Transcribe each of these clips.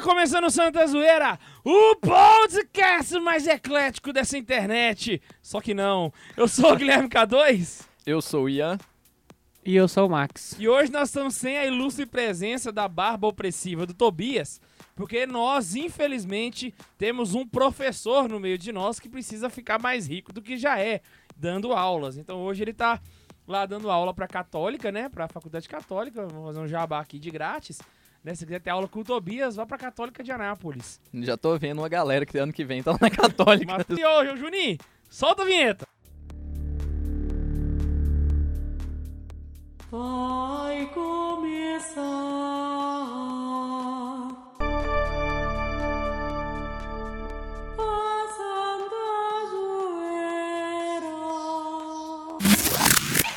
Tá começando o Santa Zoeira, o podcast mais eclético dessa internet. Só que não, eu sou o Guilherme K2 Eu sou o Ian. E eu sou o Max. e hoje nós estamos sem a ilustre presença da barba opressiva do Tobias, porque nós, infelizmente, temos um professor no meio de nós que precisa ficar mais rico do que já é, dando aulas. Então hoje ele tá lá dando aula pra Católica, né, pra Faculdade Católica, vou fazer um jabá aqui de grátis. Né, se quiser ter aula com o Tobias, vá pra Católica de Anápolis. Já tô vendo uma galera que ano que vem tá lá na Católica. Mas e hoje, Juninho, solta a vinheta. Vai começar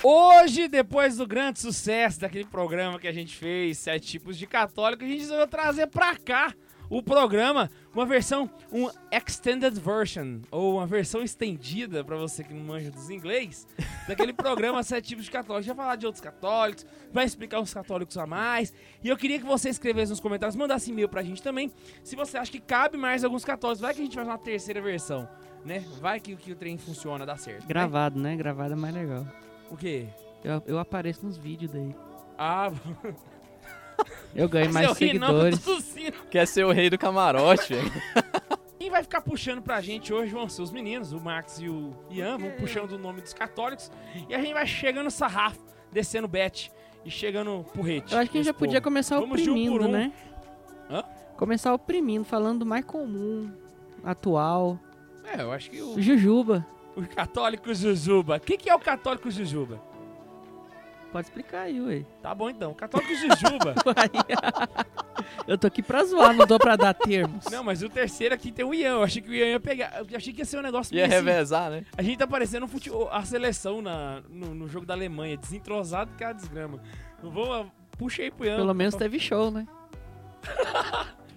Hoje, depois do grande sucesso daquele programa que a gente fez, Sete Tipos de Católico, a gente resolveu trazer pra cá o programa, uma versão, um extended version, ou uma versão estendida, pra você que não manja dos inglês, daquele programa Sete Tipos de Católicos. Vai falar de outros católicos, vai explicar os católicos a mais, e eu queria que você escrevesse nos comentários, mandasse e-mail pra gente também, se você acha que cabe mais alguns católicos. Vai que a gente faz uma terceira versão, né? Vai que, que o trem funciona, dá certo. né? Gravado, né? Gravado é mais legal. O quê? Eu, eu apareço nos vídeos daí. Ah, Eu ganho mais Seu seguidores. tossindo. Quer ser o rei do camarote, velho. Quem vai ficar puxando pra gente hoje vão ser os meninos, o Max e o Ian, vão puxando o nome dos católicos. E a gente vai chegando sarrafo, descendo bet e chegando porrete. Eu acho que a gente já podia começar Vamos de um oprimindo, um. né? Hã? Começar oprimindo, falando do mais comum, atual. É, eu acho que o, Jujuba. O católico Jujuba. O que, que é o católico Jujuba? Pode explicar aí, ué. Tá bom então, o católico Jujuba. eu tô aqui pra zoar, não dou pra dar termos. Não, mas o terceiro aqui tem o Ian. Eu achei que o Ian ia pegar. Eu achei que ia ser um negócio Ia assim. revezar, né? A gente tá parecendo um fute... a seleção na, no, no jogo da Alemanha, desentrosado que é a desgrama. Não vou. Puxa aí pro Ian. Pelo menos teve show, né?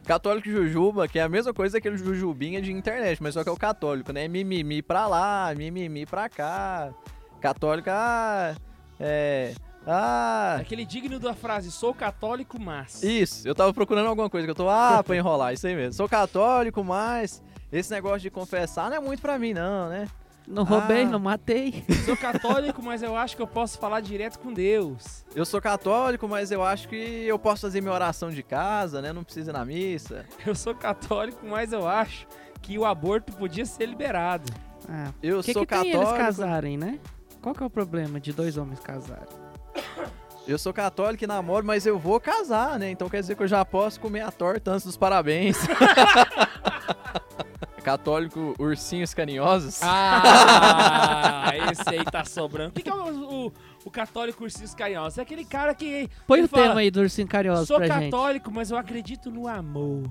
Católico Jujuba, que é a mesma coisa que aquele Jujubinha de internet, mas só que é o católico, né? Mimimi pra lá, mimimi pra cá. Católico, ah, é. Ah. Aquele digno da frase, sou católico, mas. Isso, eu tava procurando alguma coisa que eu tô, ah, pra enrolar, isso aí mesmo. Sou católico, mas esse negócio de confessar não é muito pra mim, não, né? Não roubei, Ah. não matei. Sou católico, mas eu acho que eu posso falar direto com Deus. Eu sou católico, mas eu acho que eu posso fazer minha oração de casa, né? Não precisa ir na missa. Eu sou católico, mas eu acho que o aborto podia ser liberado. Ah, Eu que, sou que tem católico. eles casarem, né? Qual que é o problema de dois homens casarem? Eu sou católico e namoro, mas eu vou casar, né? Então quer dizer que eu já posso comer a torta antes dos parabéns. católico ursinhos carinhosos. Ah, esse aí tá sobrando. O que, que é o, o, o católico ursinhos carinhosos? É aquele cara que. Põe o fala, tema aí do Ursinho Carinhoso Sou pra gente. católico, mas eu acredito no amor.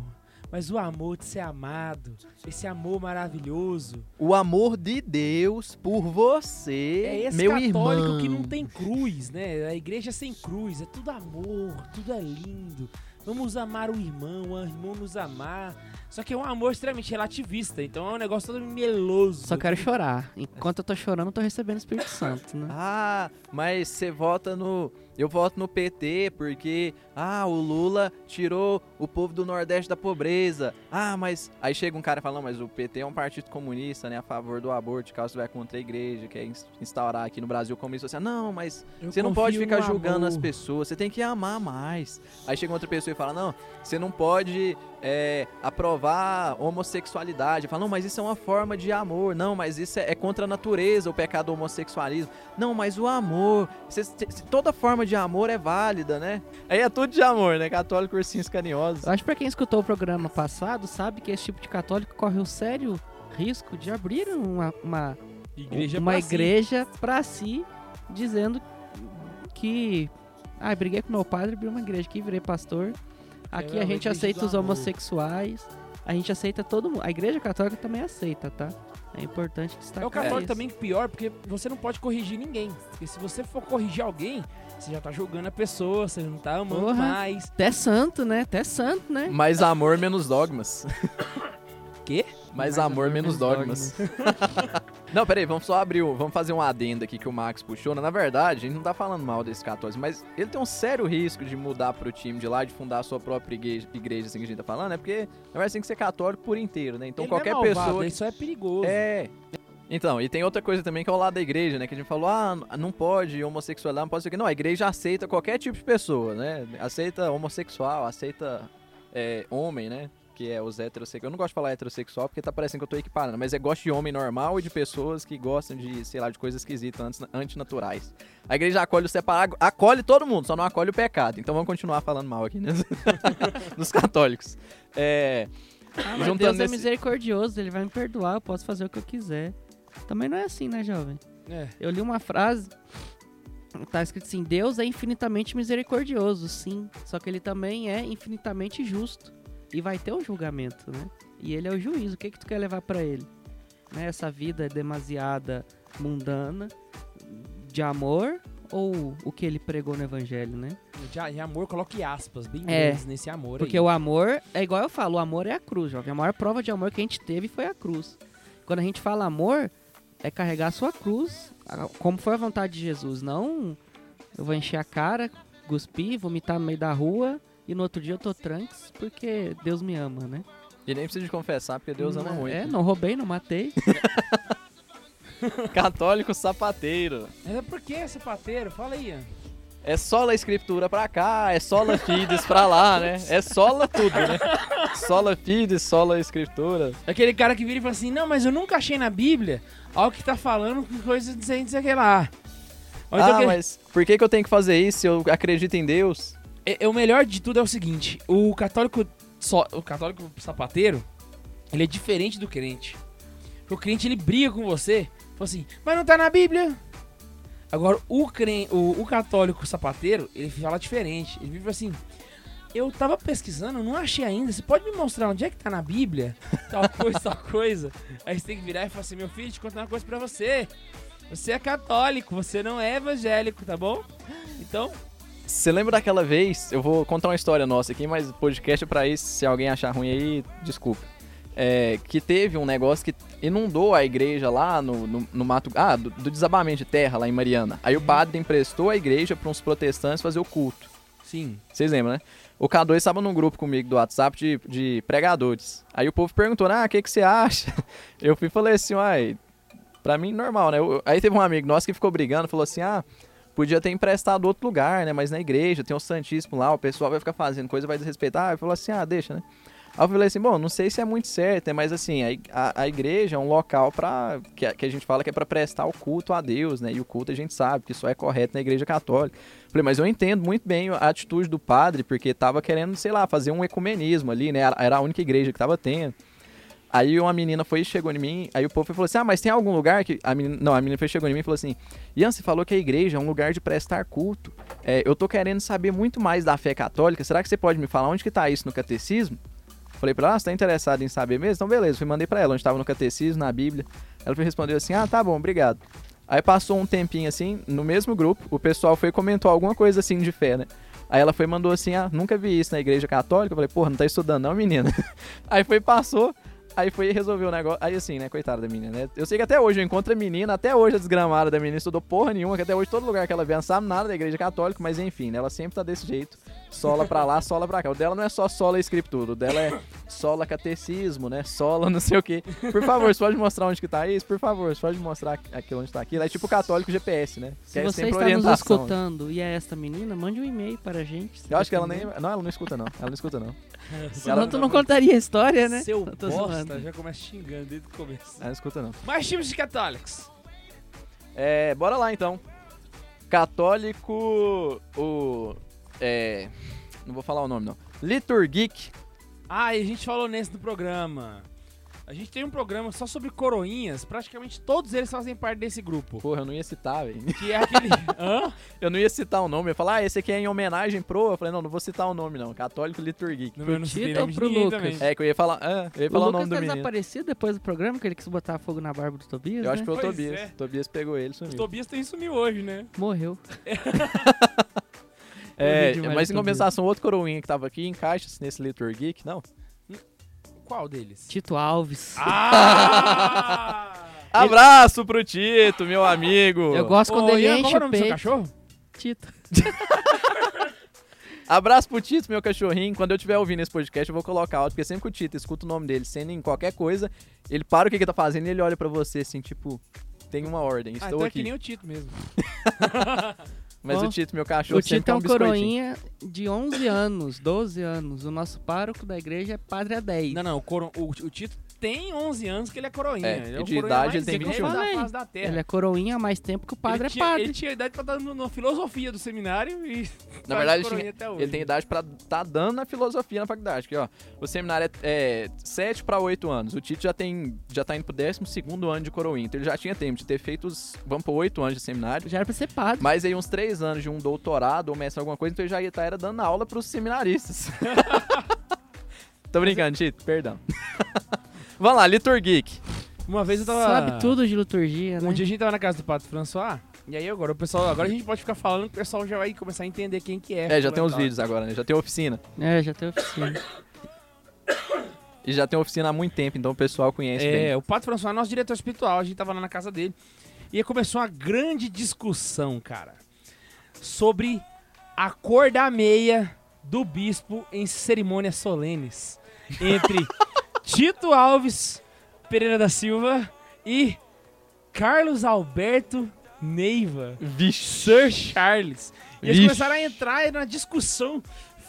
Mas o amor de ser amado, esse amor maravilhoso. O amor de Deus por você, É esse meu católico irmão. que não tem cruz, né? A igreja sem cruz, é tudo amor, tudo é lindo. Vamos amar o irmão, o irmão nos amar. Só que é um amor extremamente relativista, então é um negócio todo meloso. Só quero chorar. Enquanto eu tô chorando, eu tô recebendo o Espírito Santo, né? Ah, mas você vota no. Eu voto no PT porque. Ah, o Lula tirou o povo do Nordeste da pobreza. Ah, mas. Aí chega um cara falando, mas o PT é um partido comunista, né? A favor do aborto, caso vai contra a igreja, quer ins- instaurar aqui no Brasil comunista. Assim, não, mas Eu você não pode ficar julgando as amor. pessoas, você tem que amar mais. Aí chega outra pessoa e fala, não, você não pode é, aprovar homossexualidade. Fala, não, mas isso é uma forma de amor. Não, mas isso é, é contra a natureza, o pecado do homossexualismo. Não, mas o amor, cê- cê- toda forma de amor é válida, né? Aí é tudo de amor, né? Católico ursinhos carinhosos. Eu acho que pra quem escutou o programa passado, sabe que esse tipo de católico corre o sério risco de abrir uma, uma, Igreja uma pra si. igreja pra si, dizendo que. Ah, briguei com meu padre, abri uma igreja aqui, virei pastor. Aqui É a gente aceita os homossexuais, a gente aceita todo mundo. A igreja católica também aceita, tá? É importante destacar É o católico isso. também pior, porque você não pode corrigir ninguém. Porque se você for corrigir alguém, você já tá julgando a pessoa, você não tá amando Porra. mais. Até santo, né? Até santo, né? Mais amor, menos dogmas. Quê? Mais amor, menos dogmas. Não, peraí, vamos só abrir, o- vamos fazer um adendo aqui que o Max puxou. né? Na verdade, a gente não tá falando mal desse católico, mas ele tem um sério risco de mudar pro time de lá, de fundar a sua própria igreja, igreja assim que a gente tá falando, né? Porque, na verdade, tem que ser católico por inteiro, né? Então Ele não é qualquer malvado, pessoa... Isso é perigoso. É. Então, e tem outra coisa também que é o lado da igreja, né? Que a gente falou, ah, não pode homossexualidade, não pode ser. Não, a igreja aceita qualquer tipo de pessoa, né? Aceita homossexual, aceita é, homem, né? Que é os heterossexuais. Eu não gosto de falar heterossexual porque tá parecendo que eu tô equiparando, mas é gosto de homem normal e de pessoas que gostam de, sei lá, de coisas esquisitas, anti- antinaturais. A igreja acolhe o separado, acolhe todo mundo, só não acolhe o pecado. Então vamos continuar falando mal aqui, né? Dos católicos. É. Ah, mas Deus é nesse- misericordioso, ele vai me perdoar, eu posso fazer o que eu quiser. Também não é assim, né, jovem? É. Eu li uma frase, tá escrito assim, Deus é infinitamente misericordioso, sim, só que ele também é infinitamente justo. E vai ter um julgamento, né? E ele é o juiz, o que que tu quer levar pra ele? Né? Essa vida demasiada mundana de amor ou o que ele pregou no evangelho, né? Já, e amor, coloque aspas bem É. nesse amor Porque aí. o amor, é igual eu falo, o amor é a cruz, jovem. A maior prova de amor que a gente teve foi a cruz. Quando a gente fala amor, é carregar a sua cruz, como foi a vontade de Jesus. Não, eu vou encher a cara, cuspir, vomitar no meio da rua e no outro dia eu tô tranks porque Deus me ama, né? E nem precisa de confessar, porque Deus ama Não- muito. É, não roubei, não matei. Católico sapateiro. É por que sapateiro? Fala aí. Ian. É sola escritura pra cá, é sola fides pra lá, né? É sola tudo, né? Sola fides, sola escritura. Aquele cara que vira e fala assim, não, mas eu nunca achei na Bíblia algo que tá falando com coisa de sei que lá. Ou então ah, que- mas por que, que eu tenho que fazer isso se eu acredito em Deus? É, é o melhor de tudo é o seguinte, o católico só, o católico sapateiro, ele é diferente do crente. Porque o crente ele briga com você, fala assim, mas não tá na Bíblia. Agora o crente, o, o católico sapateiro, ele fala diferente. Ele fala assim, eu tava pesquisando, não achei ainda. Você pode me mostrar onde é que tá na Bíblia? Tal coisa, tal coisa. Aí você tem que virar e falar assim, meu filho, eu contar uma coisa pra você. Você é católico, você não é evangélico, tá bom? Então, Você lembra daquela vez? Eu vou contar uma história nossa aqui, mas podcast é pra isso. Se alguém achar ruim aí, desculpa. É, que teve um negócio que inundou a igreja lá no, no, no Mato. Ah, do, do desabamento de terra lá em Mariana. Aí o padre emprestou a igreja pra uns protestantes fazer o culto. sim. Vocês lembram, né? O K2 estava num grupo comigo do WhatsApp de, de pregadores. Aí o povo perguntou, ah, o que, que você acha? Eu fui e falei assim, uai, pra mim normal, né? Eu- aí teve um amigo nosso que ficou brigando, falou assim, ah, podia ter emprestado outro lugar, né? Mas na igreja tem o Santíssimo lá, o pessoal vai ficar fazendo coisa, vai desrespeitar. Aí falou assim, ah, deixa, né? Aí eu falei assim, bom, não sei se é muito certo, mas assim, a, a, igreja é um local para que, a- que a gente fala que é para prestar o culto a Deus, né? E o culto a gente sabe que isso é correto na igreja católica. Falei, mas eu entendo muito bem a atitude do padre, porque tava querendo, sei lá, fazer um ecumenismo ali, né? Era- a única igreja que tava tendo. Aí uma menina foi e chegou em mim, aí o povo falou assim: Ah, mas tem algum lugar que. A menina, não, a menina foi chegou em mim e falou assim: Ian, você falou que a igreja é um lugar de prestar culto. É, eu tô querendo saber muito mais da fé católica. Será que você pode me falar onde que tá isso no catecismo? Falei pra ela, ah, você tá interessado em saber mesmo? Então beleza, fui mandei pra ela, onde tava no catecismo, na Bíblia. Ela foi respondeu assim: Ah, tá bom, obrigado. Aí passou um tempinho assim, no mesmo grupo, o pessoal foi e comentou alguma coisa assim de fé, né? Aí ela foi e mandou assim: Ah, nunca vi isso na igreja católica. Eu falei, porra, não tá estudando não, menina. Aí foi passou. Aí foi e resolveu o negócio. Aí assim, né, coitada da menina, né? Eu sei que até hoje eu encontro a menina, até hoje a desgramada da menina estudou porra nenhuma, que até hoje todo lugar que ela vê não sabe nada da igreja católica, mas enfim, né, ela sempre tá desse jeito. Sola pra lá, sola pra cá. O dela não é só sola escritura, o dela é sola catecismo, né? Sola não sei o quê. Por favor, você pode mostrar onde que tá isso? Por favor, você pode mostrar aqui onde tá aquilo. É tipo católico GPS, né? Se Que é você sempre está nos orientação. escutando e é esta menina, mande um e-mail para a gente. Eu acho que ela nem. Não, ela não escuta, não. Ela não escuta, não. Senão ela- tu não contaria a história, né? Seu bosta, zoando. já começa xingando desde o começo. Ela não escuta, não. Mais tipos de católicos. É, bora lá então. Católico. O. É. Não vou falar o nome, não. Liturgic. Ah, e a gente falou nesse do programa. A gente tem um programa só sobre coroinhas, praticamente todos eles fazem parte desse grupo. Porra, eu não ia citar, velho. Que é aquele. Hã? Eu não ia citar o nome. Eu ia falar, ah, esse aqui é em homenagem pro. Eu falei, não, não vou citar o nome, não. Católico Liturgic. Não, eu não Tito nome pro Lucas? também. É, que eu ia falar. Ah, eu ia O falar o, Lucas nome do tá menino. desaparecido depois do programa, que ele quis botar fogo na barba do Tobias, Eu acho que né? foi o Pois Tobias. é. Tobias pegou ele e O sumiu. Tobias tem sumiu hoje, né? Morreu. É, mas em compensação, outro coroinha que tava aqui encaixa-se nesse Liturgic, não? Qual deles? Tito Alves. Ah! Abraço pro Tito, meu amigo. Eu gosto quando Ô, ele Ian, enche qual é o o nome do seu peito. cachorro? Tito. Abraço pro Tito, meu cachorrinho. Quando eu estiver ouvindo esse podcast, eu vou colocar áudio, porque sempre que o Tito escuta o nome dele sendo em qualquer coisa, ele para o que, que tá fazendo e ele olha pra você assim, tipo, tem uma ordem, Ah, estou então é aqui. que nem o Tito mesmo. Mas Ó, o Tito, meu cachorro, O Tito é um biscoitinho. coroinha de 11 anos, 12 anos. O nosso pároco da igreja é padre há 10. Não, não, o, coro- o- o Tito tem 11 anos que ele é coroinha. É, ele é o de coroinha idade mais ele tem velho 21. da Falei. face da terra. Ele é coroinha há mais tempo que o padre ele é tinha, padre. Ele tinha idade pra estar na filosofia do seminário e. Na tá verdade, de coroinha tinha- ele tem idade pra tá dando na filosofia na faculdade. Que, ó, o seminário é, é 7 pra 8 anos. O Tito já tem já tá indo pro 12 ano de coroinha. Então ele já tinha tempo de ter feito os. Vamos pro 8 anos de seminário. Já era pra ser padre. Mas aí uns 3 anos de um doutorado ou mestre alguma coisa, então ele já ia estar era dando aula pros seminaristas. Tô brincando, Tito, perdão. Vamos lá, Liturgeek. Uma vez eu tava. Sabe tudo de liturgia, Um né? dia a gente tava na casa do Padre François. E aí agora o pessoal. Agora a gente pode ficar falando que o pessoal já vai começar a entender quem que é. É, já tem tá. vídeos agora, né? Já tem oficina. É, já tem oficina. E já tem oficina há muito tempo, então o pessoal conhece bem. É, o Padre François é nosso diretor espiritual, a gente tava lá na casa dele. E aí começou uma grande discussão, cara, sobre a cor da meia do bispo em cerimônias solenes. Entre Tito Alves Pereira da Silva e Carlos Alberto Neiva. Vixe. Sir Charles. E eles Vixe. começaram a entrar na discussão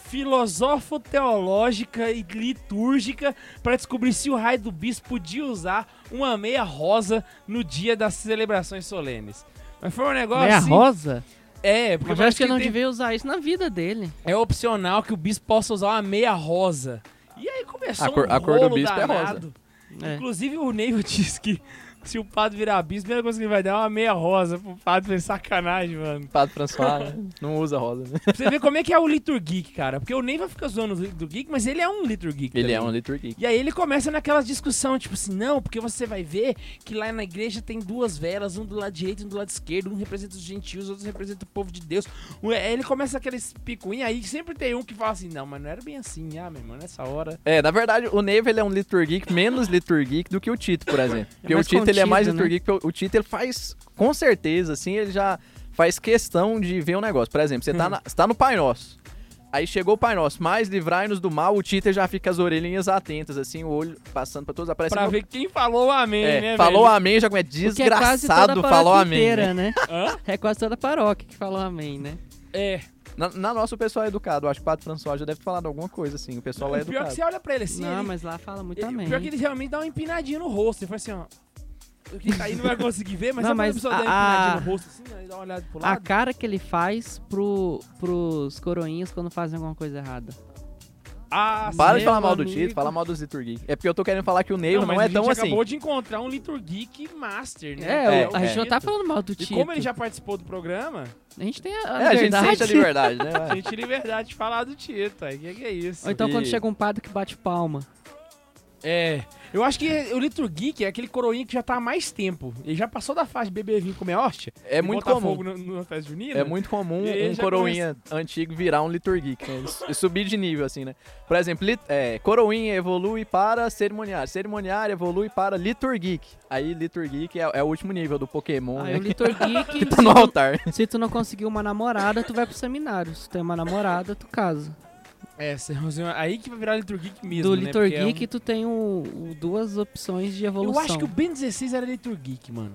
filosofo-teológica e litúrgica para descobrir se o raio do bispo podia usar uma meia rosa no dia das celebrações solenes. Mas foi um negócio Meia assim... rosa? É, porque Mas eu acho que ele não tem- devia usar isso na vida dele. é opcional que o bispo possa usar uma meia rosa. Começou A cor- um a cor do bispo é rosa. danado. É. Inclusive o Neiva disse que se o padre virar bispo, a primeira coisa que ele vai dar é uma meia rosa pro padre. Sacanagem, mano. Padre François né? não usa rosa, né? Pra você ver como é que é o Liturgeek, cara. Porque o Neiva fica zoando o Liturgeek, mas ele é um Liturgeek Ele é também. um liturgeek. E aí ele começa naquela discussão, tipo assim, não, porque você vai ver que lá na igreja tem duas velas, um do lado direito e um do lado esquerdo, um representa os gentios, outro representa o povo de Deus. Aí ele começa aqueles picuinhos, aí sempre tem um que fala assim, não, mas não era bem assim, ah, meu irmão, nessa hora. É, na verdade, o Neve ele é um liturgeek menos liturgeek do que o Tito, por exemplo. Porque o mais Tito ele é mais contido, né? porque o, o Tito ele faz, com certeza, assim, ele já faz questão de ver um negócio. Por exemplo, você Hum. tá, na- você tá no Pai Nosso. Aí chegou o Pai Nosso, mas livrai-nos do mal, o Tito já fica as orelhinhas atentas, assim, o olho passando pra todos, aparece Pra no- ver quem falou amém, É, né, falou velho? amém, já como é é quase toda a desgraçado, paróquia falou amém. inteira, né? né? É quase toda a paróquia que falou amém, né? É. Na, na nossa o pessoal é educado, eu acho que o Padre François já deve ter falado alguma coisa, assim, o pessoal é o pior educado. que você olha pra ele assim, não, ele, mas lá fala muito ele, amém. pior que ele realmente dá uma empinadinha no rosto. Ele fala assim, ó. Quem tá aí não vai conseguir ver, mas Não, quando a mas pessoa dá uma a- a- no rosto assim, aí dá uma olhada pro A cara que ele faz pro, pros coroinhas quando fazem alguma coisa errada. Ah, Para de falar mal do. Tito, fala mal dos liturgeek. É porque eu tô querendo falar que o Neiva não, mas é a gente tão assim. acabou de encontrar um Liturgeek Master, né? É, É, o- a gente é. não tá falando mal do E Tito. como ele já participou do programa, A gente tem a, É, a a gente liberdade. sente a liberdade, né? a gente tem liberdade de falar do Tito. Aí que, que é isso? Ou então quando E- chega um padre que bate palma. É. Eu acho que o Liturgeek é aquele coroinha que já tá há mais tempo. Ele já passou da fase de beber vinho comer hóstia. É e muito comum. fogo no- numa festa junina. É muito comum um coroinha antigo virar um liturgeek, né? E subir de nível, assim, né? Por exemplo, lit- é, coroinha evolui para cerimoniário, cerimoniário evolui para liturgeek. Aí liturgeek é, é o último nível do Pokémon, Aí né? o liturgeek, Que tá no se, tu, altar. se tu não conseguir uma namorada, tu vai pro seminário. Se tu tem uma namorada, tu casa. É, você- aí que vai virar Liturgeek mesmo. Do né? Porque é liturgeek, um- tu tem o, o- duas opções de evolução. Eu acho que o Ben 16 era Liturgeek, mano.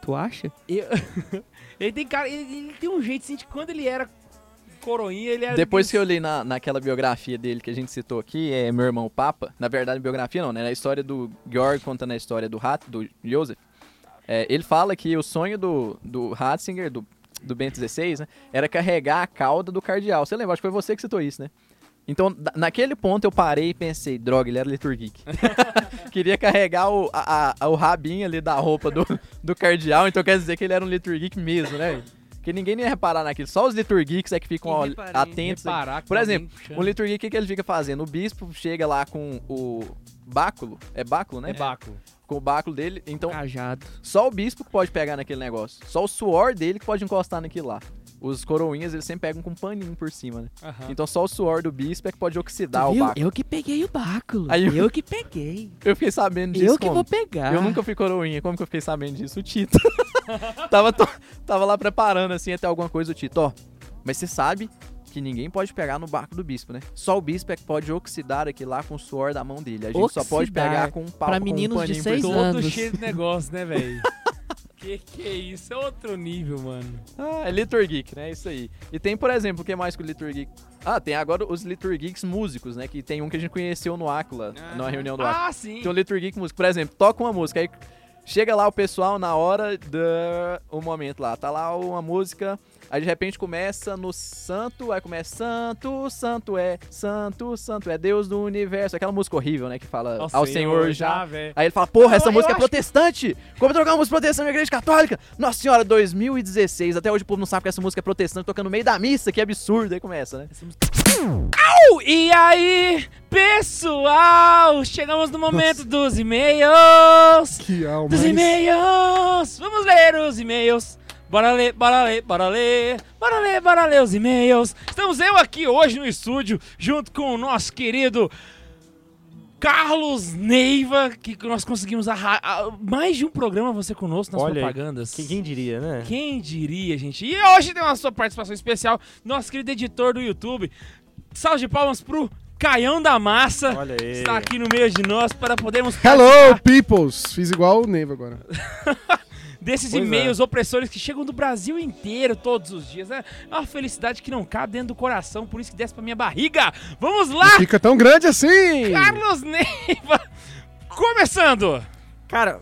Tu acha? Eu- ele tem cara. Ele, ele tem um jeito assim de quando ele era coroinha, ele era. Depois que eu li na, naquela biografia dele que a gente citou aqui, é Meu Irmão Papa, na verdade biografia não, né? Na história do Georg contando a história do Rat, do Joseph, é, ele fala que o sonho do, do Ratzinger, do, do Bento XVI, né, era carregar a cauda do cardeal. Você lembra? Acho que foi você que citou isso, né? Então, naquele ponto eu parei e pensei, droga, ele era liturgeek. Queria carregar o, a, a- o rabinho ali da roupa do, do cardeal, então quer dizer que ele era um liturgeek mesmo, né? Porque ninguém ia reparar naquilo. Só os liturgeeks é que ficam ó, reparei? atentos. Reparar Por alguém exemplo. O liturgia, o que, que ele fica fazendo? O bispo chega lá com o báculo, é báculo, né? É báculo. Com o báculo dele, então Cajado. só o bispo que pode pegar naquele negócio. Só o suor dele que pode encostar naquilo lá. Os coroinhas eles sempre pegam com um paninho por cima, né? Aham. Então só o suor do bispo é que pode oxidar o báculo. Eu que peguei o báculo. Aí eu- eu... que peguei. Eu fiquei sabendo disso Eu que como? vou pegar. Eu nunca fui coroinha. Como que eu fiquei sabendo disso? O Tito. tava, to- tava lá preparando, assim, até alguma coisa. O Tito, ó. Mas você sabe que ninguém pode pegar no barco do bispo, né? Só o bispo é que pode oxidar aqui lá com o suor da mão dele. A gente só pode Oxidar. pegar com um pau Pra com um meninos de seis cima. Todo anos. cheio de negócio, né, velho? que que é isso? É outro nível, mano. Ah, é Liturgeek, né? Isso aí. E tem, por exemplo, o que mais que o Liturgeek... Ah, tem agora os Liturgeeks músicos, né? Que tem um que a gente conheceu no Áquila, numa reunião do Áquila. Ah, sim. Tem o Liturgeek músico. Por exemplo, toca uma música, aí chega lá o pessoal na hora do o momento lá. Tá lá uma música, aí de repente começa no santo, aí começa santo, santo é, santo, santo é Deus do universo. Aquela música horrível, né? Que fala ao, Senhor, já. velho. Aí ele fala, porra, essa eu música é acho- protestante! Como trocar uma música protestante na igreja católica? Nossa senhora, 2016. Até hoje o povo não sabe que essa música é protestante, tocando no meio da missa, que absurdo. Aí começa, né? E aí, pessoal? Chegamos no momento dos e-mails. Que alma. Dos e-mails. Vamos ler os e-mails. Bora ler, bora ler, bora ler, bora ler, bora ler os e-mails. Estamos eu aqui hoje no estúdio, junto com o nosso querido Carlos Neiva, que nós conseguimos arra- a- mais de um programa você conosco nas Olha, propagandas. Quem, quem diria, né? Quem diria, gente? E hoje tem uma sua participação especial, nosso querido editor do YouTube. Salve de palmas pro Caião da Massa. Olha aí. Está aqui no meio de nós para podermos Hello, peoples. Fiz igual o Neiva agora. desses Pois é. e-mails opressores que chegam do Brasil inteiro todos os dias. né? É uma felicidade que não cabe dentro do coração, por isso que desce pra minha barriga. Vamos lá, Fica tão grande assim. Carlos Neiva. Começando. Cara,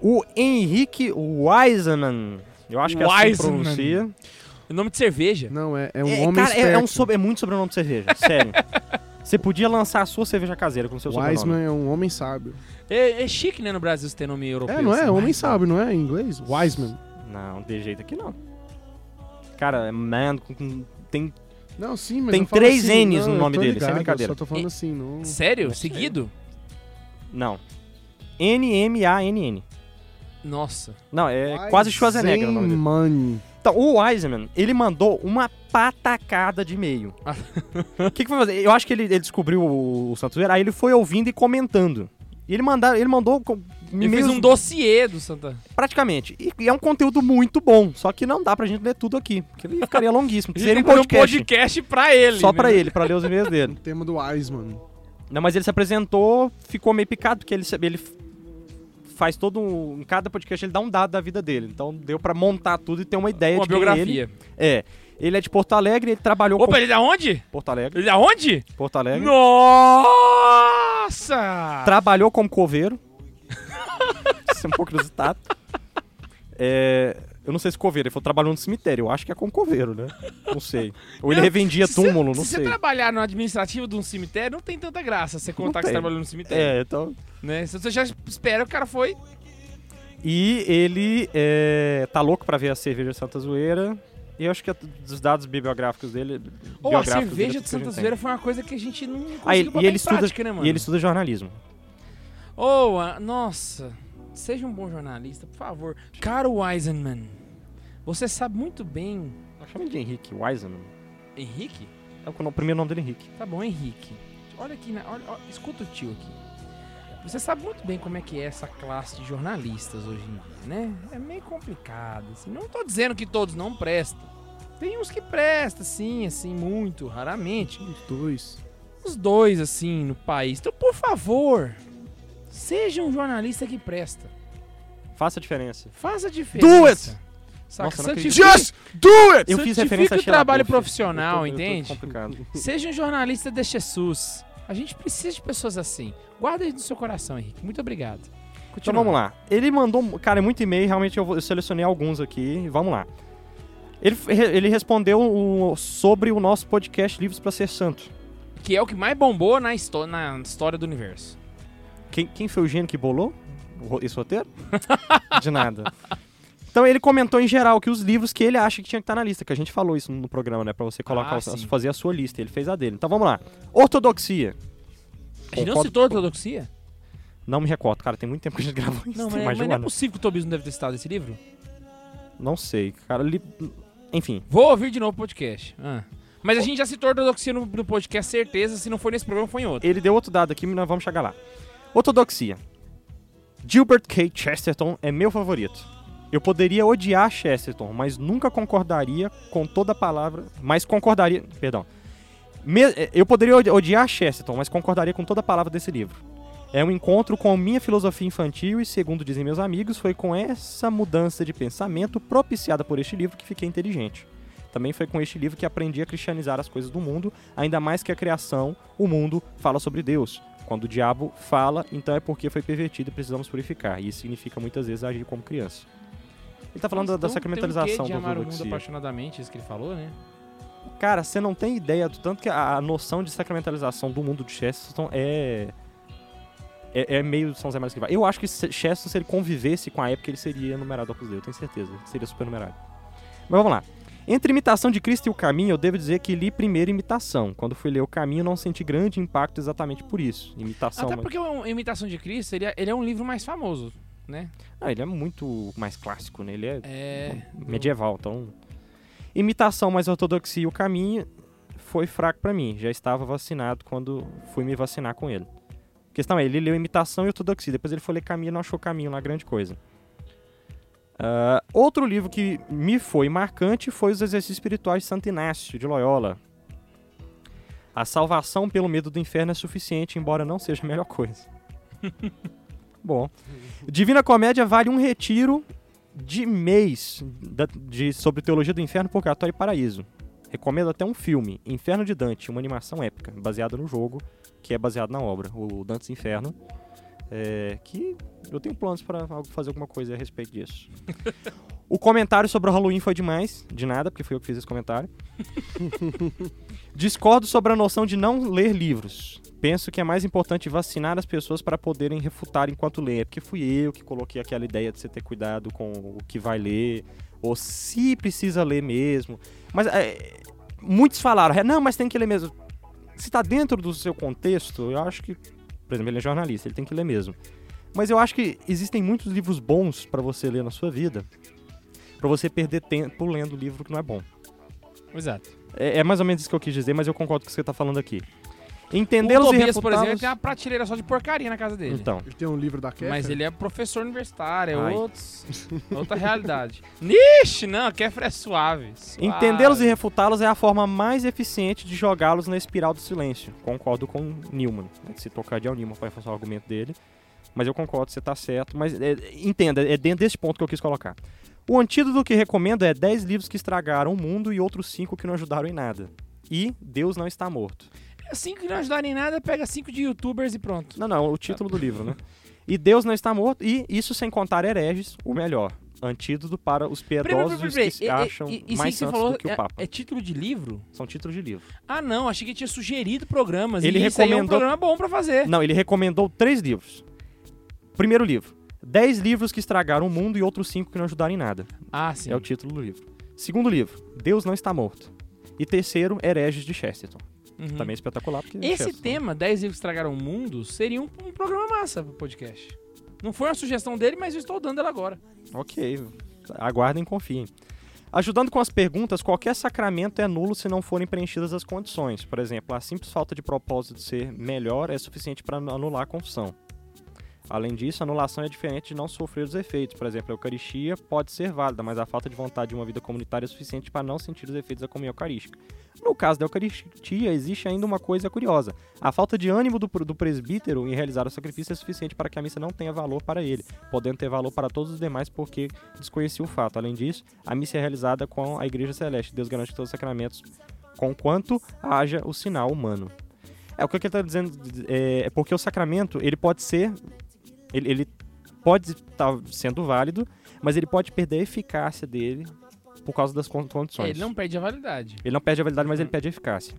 o Henrique Wiseman, eu acho que é assim que pronuncia. O nome de cerveja. Não, é, é um É, homem cara, é, é um sobre- é muito sobrenome de cerveja, sério. Você podia lançar a sua cerveja caseira com o seu sobrenome. Wiseman é um homem sábio. É, é chique, né, no Brasil, você ter nome europeu. É, não é? assim, Homem sábio, não é? Em inglês? Wiseman. Não, de jeito aqui não. Cara, é man, com- com- tem... Não, sim, mas Tem três assim, N's não, no nome dele, sem ligado, brincadeira. Eu só tô falando assim, não... Sério? É Seguido? Não. N-M-A-N-N. Nossa. Não, é quase Schwarzenegger o nome dele. Então, o Wiseman, ele mandou uma patacada de e-mail. O que, que foi fazer? Eu acho que ele, ele descobriu o, o Santos Vera, aí ele foi ouvindo e comentando. E ele, manda, ele mandou com Ele fez um dossiê do Santa. praticamente. E, e é um conteúdo muito bom, só que não dá pra gente ler tudo aqui, porque ele ficaria longuíssimo. Seria um que fazer podcast, podcast pra ele. só né? pra ele, pra ler os e-mails dele. O tema do Wiseman. Não, mas ele se apresentou, ficou meio picado, porque ele, se- ele faz todo um... Em cada podcast ele dá um dado da vida dele. Então deu pra montar tudo e ter uma ideia Uma de quem é ele. biografia. É. Ele é de Porto Alegre, ele trabalhou Opa, com... ele é onde? Porto Alegre. Ele é onde? Porto Alegre. Nossa! Trabalhou como coveiro. Isso é um pouco inusitado. É, eu não sei se coveiro, ele falou trabalhou no cemitério. Eu acho que é como coveiro, né? Não sei. Ou ele Não, revendia Se você- túmulo, não se sei. você trabalhar no administrativo de um cemitério, não tem tanta graça você contar que você trabalhou no cemitério. É, então. Né? Se você já espera, o cara foi. E ele é, tá louco pra ver a cerveja Santa Zoeira. E eu acho que dos dados bibliográficos dele. Ou a biográficos dele, cerveja é de Santa. Zoeira foi uma coisa que a gente não conseguiu Ah, ele, botar e ele estuda, prática, né, mano? e ele estuda jornalismo. Ô, ah, nossa. Seja um bom jornalista, por favor. Caro Wiseman, você sabe muito bem... Eu chamo ele de Henrique Wiseman. Henrique? É o primeiro nome dele Henrique. Tá bom, Henrique. Olha aqui, na, olha, olha, escuta o tio aqui. Você sabe muito bem como é que é essa classe de jornalistas hoje em dia, né? É meio complicado, assim. Não tô dizendo que todos não prestam. Tem uns que prestam, sim, assim, muito, raramente. Os dois. Os dois, assim, no país. Então, por favor, seja um jornalista que presta. Faça a diferença. Faça a diferença. Do it! Saca? Nossa, Just do it! Eu fiz referência a o trabalho Buff. profissional, Eu tô- eu tô entende? complicado. Seja um jornalista de Jesus. A gente precisa de pessoas assim. Guarda isso no seu coração, Henrique. Muito obrigado. Então vamos lá. Ele mandou, cara, muito e-mail, realmente eu, vou- eu selecionei alguns aqui, vamos lá. Ele, ele respondeu o- sobre o nosso podcast Livros para Ser Santo. Que é o que mais bombou na, na história do universo. Quem, quem foi o gênio que bolou esse roteiro? De nada. Então ele comentou em geral que os livros que ele acha que tinha que estar na lista, que a gente falou isso no programa, né? Pra você colocar, Ah, fazer a sua lista. Ele fez a dele. Então vamos lá. Ortodoxia. A gente não Concordo- citou ortodoxia? Não me recordo, cara. Tem muito tempo que a gente gravou isso. Não, tem mas, mais de mas um não é ano. possível que o Tobias não deve ter citado esse livro. Não sei, cara. Li... Enfim, Vou ouvir de novo o podcast. Ah. Mas a gente já citou ortodoxia no, no podcast, certeza. Se não foi nesse programa, foi em outro. ele deu outro dado aqui, mas nós vamos chegar lá. Ortodoxia. Gilbert K. Chesterton é meu favorito. Eu poderia odiar Chesterton, mas nunca concordaria com toda palavra. Mas concordaria. Perdão. Me- eh, eu poderia odi- odiar Chesterton, mas concordaria com toda palavra desse livro. É um encontro com minha filosofia infantil e, segundo dizem meus amigos, foi com essa mudança de pensamento propiciada por este livro que fiquei inteligente. Também foi com este livro que aprendi a cristianizar as coisas do mundo, ainda mais que a criação, o mundo, fala sobre Deus. Quando o diabo fala, então é porque foi pervertido e precisamos purificar. E isso significa muitas vezes agir como criança. Ele tá falando da- da sacramentalização tem um quê de amar o mundo apaixonadamente, isso que ele falou, né? Cara, você não tem ideia do tanto que a, a noção de sacramentalização do mundo de Chesterton é. É, é meio São Zé Maria Escrivá. Eu acho que Chesterton, se ele convivesse com a época, ele seria numerado Opus Dei, eu tenho certeza. Seria super numerado. Mas vamos lá. Entre Imitação de Cristo e O Caminho, eu devo dizer que li primeiro Imitação. Quando fui ler O Caminho, não senti grande impacto exatamente por isso. Imitação. Até mas- porque o Imitação de Cristo, ele é, ele é um livro mais famoso, né? Ah, ele é muito mais clássico, né? Ele é É. medieval, então. Imitação mais ortodoxia e o caminho foi fraco pra mim. Já estava vacinado quando fui me vacinar com ele. A questão é, ele leu imitação e ortodoxia, depois ele foi ler caminho e não achou caminho lá grande coisa. Ah, outro livro que me foi marcante foi Os Exercícios Espirituais de Santo Inácio, de Loyola. A salvação pelo medo do inferno é suficiente, embora não seja a melhor coisa. Bom. Divina Comédia vale um retiro de mês de, sobre teologia do inferno, purgatório e paraíso. Recomendo até um filme, Inferno de Dante, uma animação épica, baseada no jogo, que é baseado na obra, o Dante's Inferno. É, que eu tenho planos para fazer alguma coisa a respeito disso. o comentário sobre o Halloween foi demais, de nada, porque fui eu que fiz esse comentário. Discordo sobre a noção de não ler livros. Penso que é mais importante vacinar as pessoas para poderem refutar enquanto lêem. É porque fui eu que coloquei aquela ideia de você ter cuidado com o que vai ler, ou se precisa ler mesmo. Mas é, muitos falaram, "É, não, mas tem que ler mesmo. Se está dentro do seu contexto, eu acho que, por exemplo, ele é jornalista, ele tem que ler mesmo. Mas eu acho que existem muitos livros bons para você ler na sua vida, para você perder tempo lendo livro que não é bom. Exato. É, é mais ou menos isso que eu quis dizer, mas eu concordo com o que você está falando aqui. Entendê-los e Tobias, por exemplo, refutá-los... tem uma prateleira só de porcaria na casa dele. Então, Ele tem um livro da Kéfera. Mas ele é professor universitário, é Ai. outros, outra realidade. Nixe, não, a Kefra é suave. suave. Entendê-los e refutá-los é a forma mais eficiente de jogá-los na espiral do silêncio. Concordo com Newman. Né? Se tocar de Newman para fazer o argumento dele. Mas eu concordo, você tá certo. Mas é, entenda, é dentro desse ponto que eu quis colocar. O antídoto que recomendo é 10 livros que estragaram o mundo e outros 5 que não ajudaram em nada. E Deus não está morto. Cinco que não ajudarem em nada, pega cinco de youtubers e pronto. Não, não, o título do livro, né? E Deus não está morto, e isso sem contar hereges, o melhor. Antídoto para os piedosos e os que se acham e, e, mais que você santos falou, do que o é- Papa. É, título de livro? São títulos de livro. Ah, não, achei que tinha sugerido programas. Ele e aí é um recomendou- programa bom pra fazer. Não, ele recomendou três livros. Primeiro livro, 10 livros que estragaram o mundo e outros 5 que não ajudaram em nada. Ah, sim. É o título do livro. Segundo livro, Deus não está morto. E terceiro, Hereges de Chesterton. Uhum. Também é espetacular porque Esse Chesterton. tema, 10 livros que estragaram o mundo, seria um, um programa massa pro podcast. Não foi uma sugestão dele, mas eu estou dando ela agora. Ok, aguardem e confiem. Ajudando com as perguntas, qualquer sacramento é nulo se não forem preenchidas as condições. Por exemplo, a simples falta de propósito de ser melhor é suficiente para anular a confissão. Além disso, a anulação é diferente de não sofrer os efeitos. Por exemplo, a Eucaristia pode ser válida, mas a falta de vontade de uma vida comunitária é suficiente para não sentir os efeitos da comunhão eucarística. No caso da Eucaristia, existe ainda uma coisa curiosa. A falta de ânimo do, do presbítero em realizar o sacrifício é suficiente para que a missa não tenha valor para ele, podendo ter valor para todos os demais porque desconhecia o fato. Além disso, a missa é realizada com a Igreja Celeste. Deus garante todos os sacramentos conquanto haja o sinal humano. É o que ele está dizendo é, é porque o sacramento ele pode ser ele, ele pode estar sendo válido, mas ele pode perder a eficácia dele por causa das con- condições. É, ele não perde a validade. Ele não perde a validade, mas ele perde a eficácia.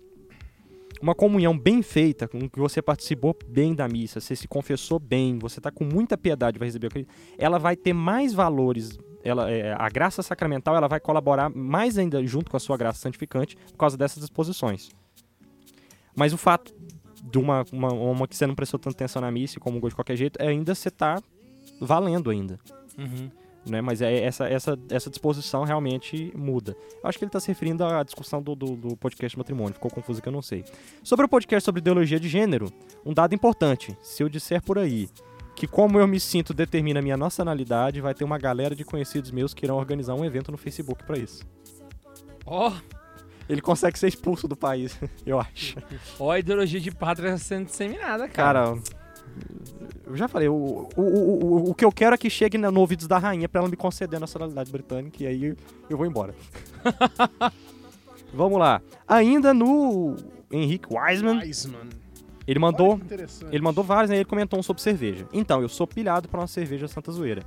Uma comunhão bem feita, com que você participou bem da missa, você se confessou bem, você está com muita piedade, vai receber o Cristo, ela vai ter mais valores. Ela, é, a graça sacramental ela vai colaborar mais ainda junto com a sua graça santificante por causa dessas disposições. Mas o fato de uma, uma, uma que você não prestou tanta atenção na missa e comungou de qualquer jeito, é ainda você tá valendo ainda. Uhum. né? Mas é essa, essa, essa disposição realmente muda. Eu acho que ele está se referindo à discussão do, do, do podcast matrimônio, ficou confuso que eu não sei. Sobre o podcast sobre ideologia de gênero, um dado importante: se eu disser por aí que como eu me sinto determina a minha nacionalidade, vai ter uma galera de conhecidos meus que irão organizar um evento no Facebook para isso. Ó, Ele consegue ser expulso do país, eu acho. ó a ideologia de pátria sendo disseminada, cara. Cara, eu já falei, o, o, o, o, o que eu quero é que chegue na- no ouvidos da rainha pra ela me conceder a nacionalidade britânica e aí eu vou embora. Vamos lá. Ainda no Henrique Wiseman, mano. ele mandou, ele mandou vários, né? Ele comentou um sobre cerveja. Então, eu sou pilhado pra uma cerveja Santa Zoeira.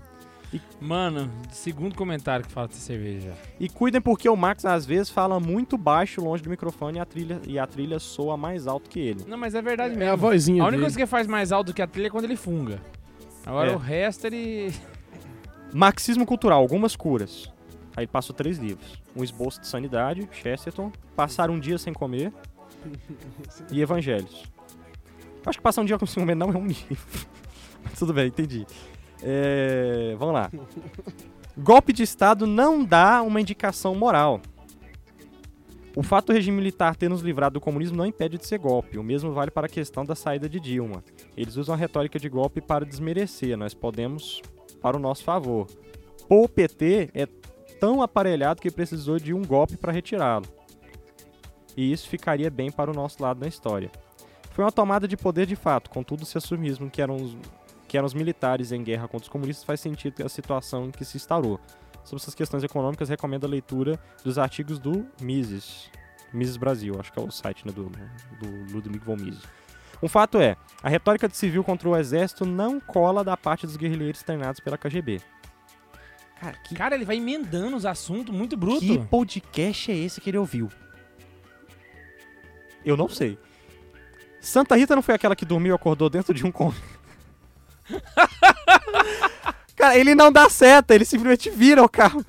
Mano, segundo comentário que fala de cerveja. E cuidem porque o Max às vezes fala muito baixo longe do microfone e a trilha, e a trilha soa mais alto que ele. Não, mas é verdade É a mesmo. vozinha A única dele. coisa que ele faz mais alto do que a trilha é quando ele funga. Agora É. o resto ele. Marxismo cultural, algumas curas. Aí passou três livros. Um esboço de sanidade, Chesterton, Passar um dia sem comer e Evangelhos. Acho que passar um dia sem comer não é um livro. Mas tudo bem, entendi. É, vamos lá. Golpe de Estado não dá uma indicação moral. O fato do regime militar ter nos livrado do comunismo não impede de ser golpe. O mesmo vale para a questão da saída de Dilma. Eles usam a retórica de golpe para desmerecer. Nós podemos para o nosso favor. O PT é tão aparelhado que precisou de um golpe para retirá-lo. E isso ficaria bem para o nosso lado na história. Foi uma tomada de poder de fato, contudo, se assumismo que eram os, que eram os militares em guerra contra os comunistas faz sentido a situação em que se instaurou. Sobre essas questões econômicas, recomendo a leitura dos artigos do Mises. Mises Brasil, acho que é o site né, do, do Ludwig von Mises. Um fato é, a retórica de civil contra o exército não cola da parte dos guerrilheiros treinados pela KGB. Cara, que, Cara, ele vai emendando os assuntos muito bruto. que podcast é esse que ele ouviu? Eu não sei. Santa Rita não foi aquela que dormiu e acordou dentro de um convento? Cara, ele não dá seta, ele simplesmente vira o carro.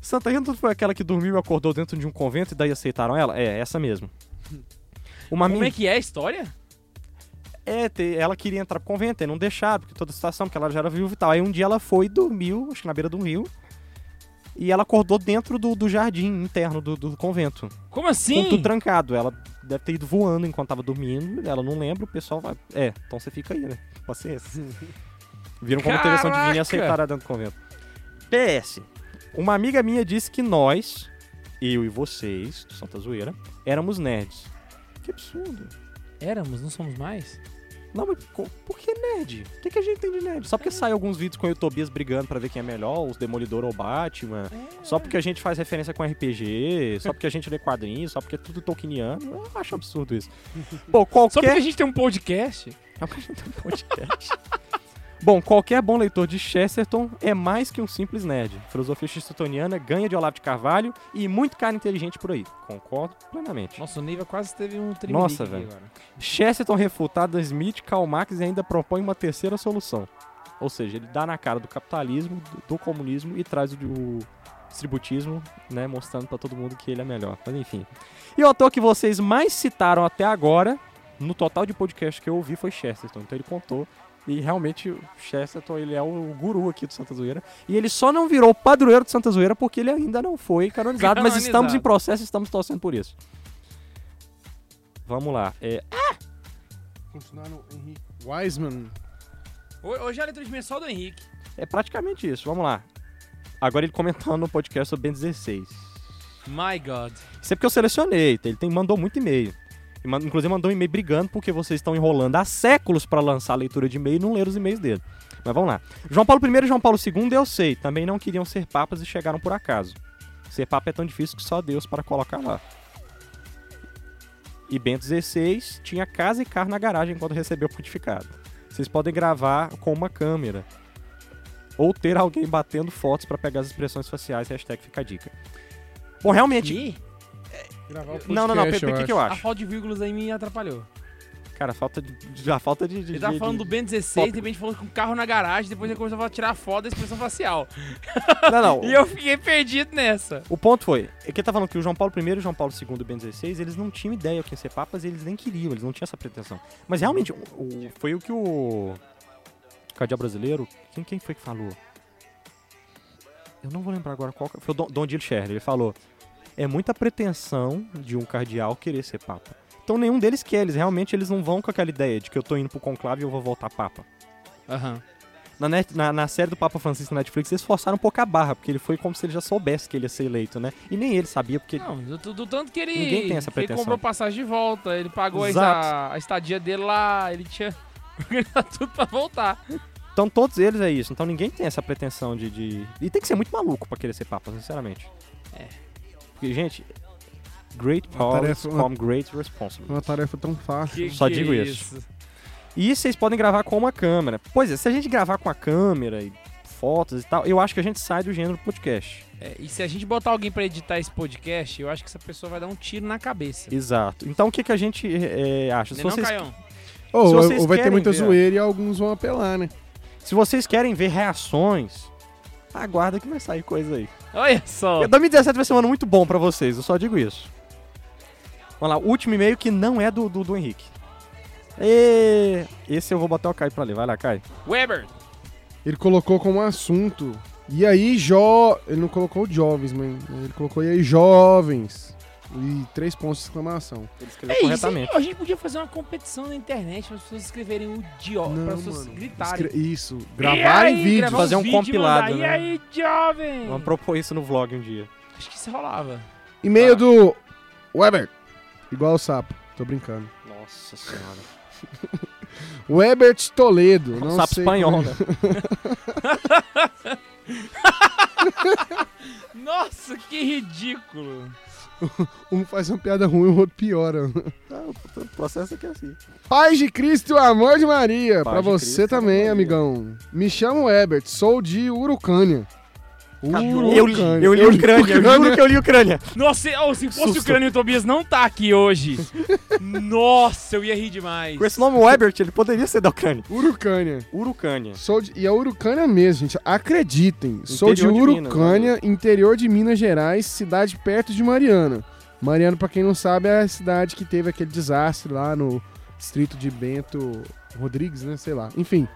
Santa Rita foi aquela que dormiu e acordou dentro de um convento e daí aceitaram ela? É, essa mesmo. Uma Como min- é que é a história? é, ela queria entrar pro convento, e não deixaram, porque toda a situação, porque ela já era viúva e tal. Aí um dia ela foi e dormiu, acho que na beira do rio, e ela acordou dentro do, do jardim interno do, do convento. Como assim? Com tudo trancado. Ela deve ter ido voando enquanto tava dormindo, ela não lembra, o pessoal vai... É, então você fica aí, né? Paciência. Viram como intervenção divina e Caraca! aceitaram dentro do convento. PS. Uma amiga minha disse que nós, eu e vocês, do Santa Zoeira, éramos nerds. Que absurdo. Éramos, não somos mais? Não, mas por que nerd? O que, que a gente tem de nerd? Só porque sai alguns vídeos com o Tobias brigando pra ver quem é melhor, os Demolidor ou Batman. Só porque a gente faz referência com RPG, só porque a gente lê quadrinhos, só porque é tudo tolkieniano. Eu acho absurdo isso. Pô, Só porque qualquer... a gente tem um podcast? É porque a gente tem um podcast. Bom, qualquer bom leitor de Chesterton é mais que um simples nerd. Filosofia chestertoniana ganha de Olavo de Carvalho e muito cara inteligente por aí. Concordo plenamente. Nossa, o Neiva quase teve um tremelique Nossa, velho. Chesterton refutado Smith, Karl Marx e ainda propõe uma terceira solução. Ou seja, ele dá na cara do capitalismo, do, comunismo e traz o, distributismo, né, mostrando pra todo mundo que ele é melhor. Mas enfim. E o autor que vocês mais citaram até agora, no total de podcast que eu ouvi, foi Chesterton. Então ele contou. E realmente o Chesterton, ele é o guru aqui do Santa Zoeira. E ele só não virou padroeiro do Santa Zoeira porque ele ainda não foi canonizado. Mas estamos Canonizado. em processo e estamos torcendo por isso. Vamos lá. É, Continuar no Henrique Wiseman. Ho- Hoje é a letra de mensal do Henrique. É praticamente isso, vamos lá. Agora ele comentando no podcast sobre Ben 16. My God. Isso é porque eu selecionei, ele tem, mandou muito e-mail. Inclusive mandou um e-mail brigando porque vocês estão enrolando há séculos para lançar a leitura de e-mail e não ler os e-mails dele. Mas vamos lá. João Paulo I e João Paulo II eu sei, também não queriam ser papas e chegaram por acaso. Ser papa é tão difícil que só Deus para colocar lá. E Bento XVI tinha casa e carro na garagem quando recebeu o pontificado. Vocês podem gravar com uma câmera. Ou ter alguém batendo fotos para pegar as expressões faciais, hashtag fica a dica. Bom, realmente, Que? Gravar o não, não, não. podcast, Por que, que eu A acho? falta de vírgulas aí me atrapalhou. Cara, a falta de. A falta de. de Ele tava de- falando do Ben 16, de repente falou com o carro na garagem, depois ele começou a tirar foto da expressão facial. Não, não. E eu fiquei perdido nessa. O ponto foi, é que ele tá falando que o João Paulo I e o João Paulo II e o Ben XVI, eles não tinham ideia que ia ser papas e eles nem queriam, eles não tinham essa pretensão. Mas realmente, o- o- foi o que o Cardeal brasileiro, quem, quem foi que falou? Eu não vou lembrar agora qual. que- Foi o Don, Don Gil Sherry. Ele falou: é muita pretensão de um cardeal querer ser papa. Então nenhum deles quer. Eles realmente eles não vão com aquela ideia de que eu tô indo pro conclave e eu vou voltar papa. Aham. Na, net- na, na série do Papa Francisco na Netflix, eles forçaram um pouco a barra, porque ele foi como se ele já soubesse que ele ia ser eleito, né? E nem ele sabia, porque. Não, do, do tanto que ele. Ninguém tem essa que Ele pretensão. comprou passagem de volta, ele pagou a, a estadia dele lá, ele tinha tudo pra voltar. Então todos eles é isso. Então ninguém tem essa pretensão de. de- E tem que ser muito maluco pra querer ser papa, sinceramente. É. Porque, gente, great power tarefa- uma- come great responsibility. Uma tarefa tão fácil. Que Só que digo é isso. E vocês podem gravar com uma câmera. Pois é, se a gente gravar com a câmera e fotos e tal, eu acho que a gente sai do gênero podcast. É, e se a gente botar alguém pra editar esse podcast, eu acho que essa pessoa vai dar um tiro na cabeça. Exato. Então o que, que a gente é, acha? Se Não, é vocês, Caião? Ou, Se ou vocês vai ter muita ver, zoeira e alguns vão apelar, né? se vocês querem ver reações, aguarda que vai sair coisa aí. Olha só. Porque 2017 vai ser um ano muito bom pra vocês, eu só digo isso. Vamos lá, último e-mail que não é do, do, do Henrique. E... Esse eu vou botar o Caio pra ler. Vai lá, Caio. Weber. Ele colocou como assunto. E aí, jo... Ele não colocou jovens, mas ele colocou e aí, jovens. E três pontos de exclamação. Ele escreveu É isso, corretamente. a gente podia fazer uma competição na internet para as pessoas escreverem o dió, Não, para as pessoas mano. gritarem. Escre- Isso. E Gravar aí, em vídeo. gravar Fazer um vídeo e compilado, mandar, né? E aí, jovem? Vamos propor isso no vlog um dia. Acho que isso rolava. E-mail Ah. do Weber. Igual o sapo. Tô brincando. Nossa senhora. Webert Toledo. Não Sapo sei espanhol, como é- né? Nossa, que ridículo. Um faz uma piada ruim, o outro piora. O processo aqui é assim. Paz de Cristo e o amor de Maria. Paz pra você Cristo também, amigão. Me chamo Ebert, sou de Urucânia. Eu li, eu li Ucrânia, eu juro que eu li Ucrânia. Nossa, oh, se fosse Susto. o crânio, o Tobias não tá aqui hoje. Nossa, eu ia rir demais. Com esse nome Webert, ele poderia ser da Ucrânia. Urucânia. Urucânia. Sou de, e é Urucânia mesmo, gente. Acreditem. Sou de Interior de Minas, Urucânia, interior de Minas Gerais, cidade perto de Mariana. Mariana, pra quem não sabe, é a cidade que teve aquele desastre lá no distrito de Bento Rodrigues, né? Sei lá. Enfim.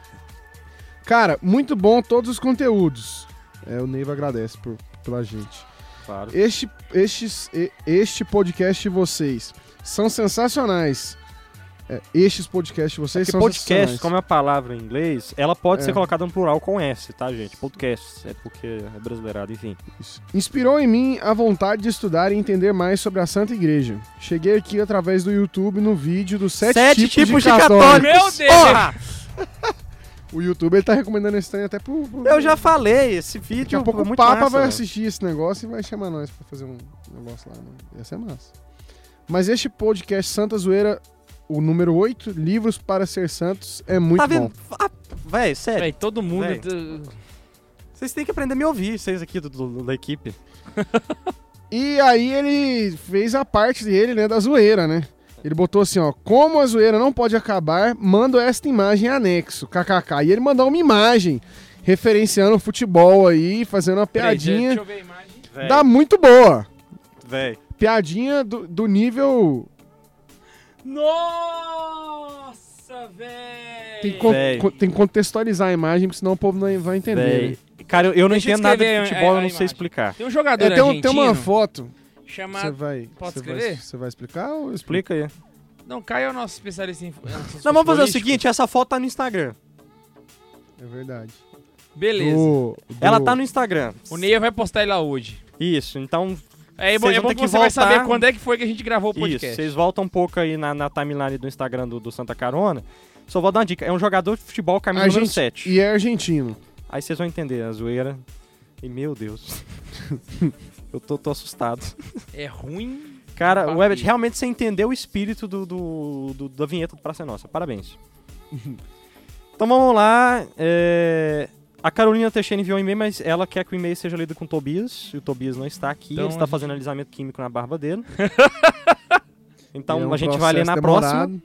Cara, muito bom todos os conteúdos. É, o Neiva agradece por, pela gente. Claro. Este, estes, este podcast de vocês são sensacionais. É, estes podcasts de vocês Porque são podcast, sensacionais. como é a palavra em inglês, ela pode É. ser colocada no plural com S, tá, gente? Podcast. É porque é brasileirado, enfim. Isso. Inspirou em mim a vontade de estudar e entender mais sobre a Santa Igreja. Cheguei aqui através do YouTube no vídeo dos sete, tipos, de, católicos. Meu Deus! O YouTube ele tá recomendando esse trem até pro. pro- Eu já falei, esse vídeo Daqui a pouco é o muito Papa massa, vai assistir esse negócio e vai chamar nós pra fazer um negócio lá. Né? Ia ser massa. Mas este podcast Santa Zoeira, o número 8, Livros para Ser Santos, é muito Tá bom. vendo? Ah, véi, sério. Véi, todo mundo. Vocês têm que aprender a me ouvir, vocês aqui do, do- da equipe. E aí ele fez a parte dele, né, da zoeira, né? Ele botou assim, ó, como a zoeira não pode acabar, mando esta imagem em anexo, kkk. E ele mandou uma imagem referenciando o futebol aí, fazendo uma deixa piadinha. eu ver a imagem. Véi, Dá muito boa. véi. Piadinha do, do nível. Nossa, velho! Tem que, con- Véi. con- tem que contextualizar a imagem, porque senão o povo não vai entender. Véi. né? Cara, eu, eu não Deixa entendo nada de futebol, é, eu não sei imagem. explicar. Tem um jogador É, tem, um- argentino tem uma foto. Você chamado... vai, Posso você vai, escrever? você vai explicar ou? Explica aí. Não, Caio é o nosso especialista em... Não, vamos fazer o seguinte, essa foto tá no Instagram. É verdade. Beleza. Do- Ela do- tá no Instagram. O Neia vai postar ele lá hoje. Isso, então É, bom, Vocês é bom que você vai voltar- saber quando é que foi que a gente gravou o Isso, podcast. vocês voltam um pouco aí na, na timeline do Instagram do, do Santa Carona. Só vou dar uma dica. É um jogador de futebol camisa número Argenti- 7. E é argentino. Aí vocês vão entender a zoeira. E meu Deus. Eu tô, tô assustado. É ruim. Cara, o Webet, realmente você entendeu o espírito do, do- do- da vinheta do Praça é Nossa. Parabéns. então vamos lá. é, A Carolina Teixeira enviou um e-mail, mas ela quer que o e-mail seja lido com o Tobias. E o Tobias não está aqui. Então ele está gente- fazendo alisamento químico na barba dele. então É um a gente vai ler na processo próxima. demorado.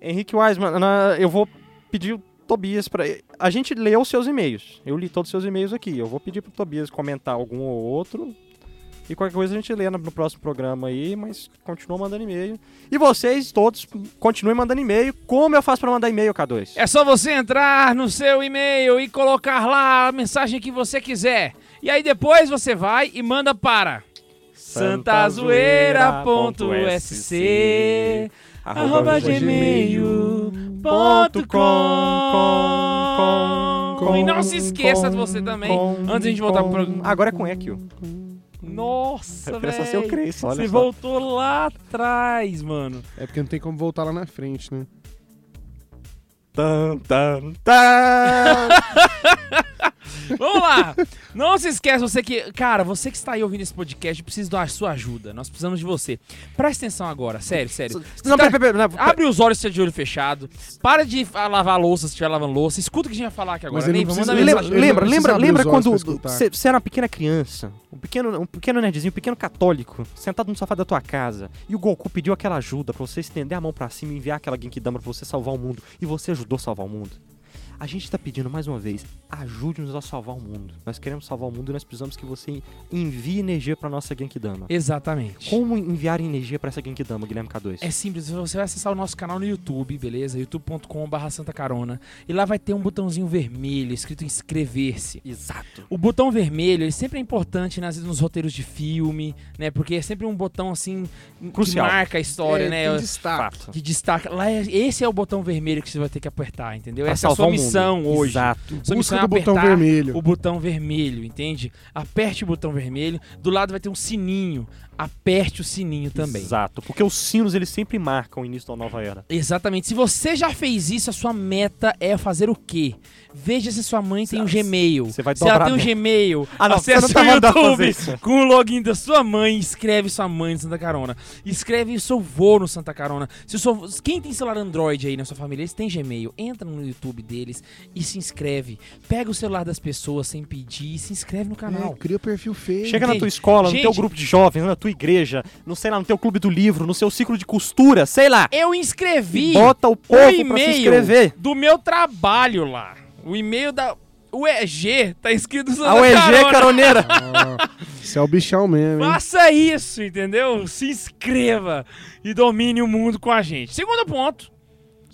Henrique Wiseman, na- eu vou pedir o Tobias para. A gente leu os seus e-mails. Eu li todos os seus e-mails aqui. Eu vou pedir pro Tobias comentar algum ou outro. E qualquer coisa a gente lê no próximo programa aí, mas continua mandando e-mail. E vocês todos continuem mandando e-mail. Como eu faço para mandar e-mail, K2? É só você entrar no seu e-mail e colocar lá a mensagem que você quiser. E aí depois você vai e manda para santazoeira.sc arroba gmail.com E não se esqueça de você também, antes de a gente voltar pro programa. Agora é com Ekio. Nossa, velho. Crespo, olha Você só. voltou lá atrás, mano. É porque não tem como voltar lá na frente, né? Tan, tan, tan. Vamos lá! Não se esqueça, você que. Cara, você que está aí ouvindo esse podcast, precisa da sua ajuda. Nós precisamos de você. Presta atenção agora, sério, sério. Não, tá- pera, pera, pera, pera. Abre os olhos se estiver de olho fechado. Para de lavar a louça se estiver lavando louça. Escuta o que a gente vai falar aqui agora. Mas ele não Neiva, precisa- Lembra, lembra, lembra, lembra quando você era uma pequena criança, um pequeno, um pequeno nerdzinho, um pequeno católico, sentado no sofá da tua casa, e o Goku pediu aquela ajuda pra você estender a mão pra cima e enviar aquela Genkidama pra você salvar o mundo, e você ajudou a salvar o mundo. A gente tá pedindo mais uma vez, ajude-nos a salvar o mundo. Nós queremos salvar o mundo e nós precisamos que você envie energia pra nossa Genkidama. Exatamente. Como enviar energia pra essa Genkidama, Guilherme K2? É simples, você vai acessar o nosso canal no YouTube, beleza? youtube.com.br Santa Carona. E lá vai ter um botãozinho vermelho escrito inscrever-se. Exato. O botão vermelho, ele sempre é importante nas, nos roteiros de filme, né? Porque é sempre um botão assim Crucial. que marca a história, É, né? destaque. Fato. Que destaca. Lá é- esse é o botão vermelho que você vai ter que apertar, entendeu? Pra Essa é a sua o mundo. Missão hoje. Exato. Sua missão é botão vermelho. o botão vermelho, entende? Aperte o botão vermelho. Do lado vai ter um sininho. Aperte o sininho também. Exato. Porque os sinos, eles sempre marcam o início da nova era. Exatamente. Se você já fez isso, a sua meta é fazer o quê? Veja se sua mãe tem um Gmail. Você vai se ela tem um. Gmail, Ah, não, acessa você não tá o YouTube com o login da sua mãe, escreve sua mãe de Santa Carona. Escreve o seu vô no Santa Carona. Se o seu, quem tem celular Android aí na sua família, eles têm Gmail. Entra no YouTube deles e se inscreve. Pega o celular das pessoas sem pedir e se inscreve no É, canal. cria perfil feio. Chega na Entendi. tua escola, no teu Gente- grupo de jovens, na tua igreja, no, sei lá, no teu clube do livro, no seu ciclo de costura, sei lá. Eu inscrevi Bota o o povo pra se e-mail inscrever. do meu trabalho lá. O e-mail da UEG tá escrito Santa A UEG Carona. caroneira. Ó, Isso é o bichão mesmo, hein? Faça isso, entendeu? Se inscreva e domine o mundo com a gente. Segundo ponto.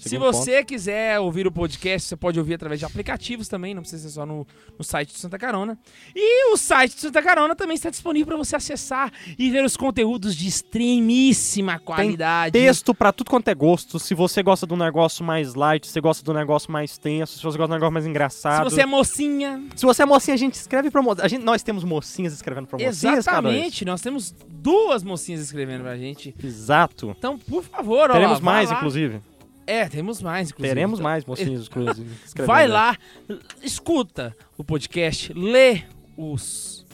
Se você quiser ouvir o podcast, você pode ouvir através de aplicativos também, não precisa ser só no, no site do Santa Carona. E o site do Santa Carona também está disponível para você acessar e ver os conteúdos de extremíssima qualidade. Texto pra tudo quanto é gosto. Se você gosta de um negócio mais light, se você gosta de um negócio mais tenso, se você gosta um negócio mais Se engraçado. você é mocinha, Se você é mocinha, a gente escreve pra mo... a gente Nós temos mocinhas escrevendo pra mocinhas, exatamente, nós temos duas mocinhas escrevendo pra gente. K2? Exato. Então, por favor, ó Teremos lá, mais, lá. inclusive. É, temos mais, inclusive. Teremos Então, mais inclusive. escrevendo. Vai lá, escuta o podcast, lê os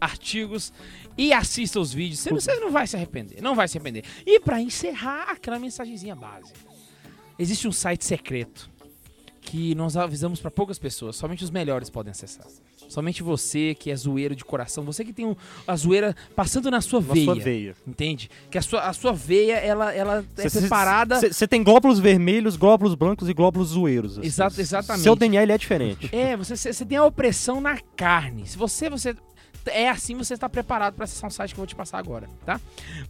artigos e assista os vídeos. Você, não- você não vai se arrepender, não vai se arrepender. E pra encerrar, aquela mensagenzinha básica. Existe um site secreto que nós avisamos pra poucas pessoas, somente os melhores podem acessar. Somente você que é zoeiro de coração, você que tem um- a zoeira passando na sua Na veia. sua veia. Entende? Que a sua, a sua veia, ela, ela é Cê- preparada. Você tem glóbulos vermelhos, glóbulos brancos e glóbulos zoeiros. assim. Exato- exatamente. Seu DNA ele é diferente. É, você, você você tem a opressão na carne. Se você, você é assim, você está preparado para acessar um site que eu vou te passar agora, tá?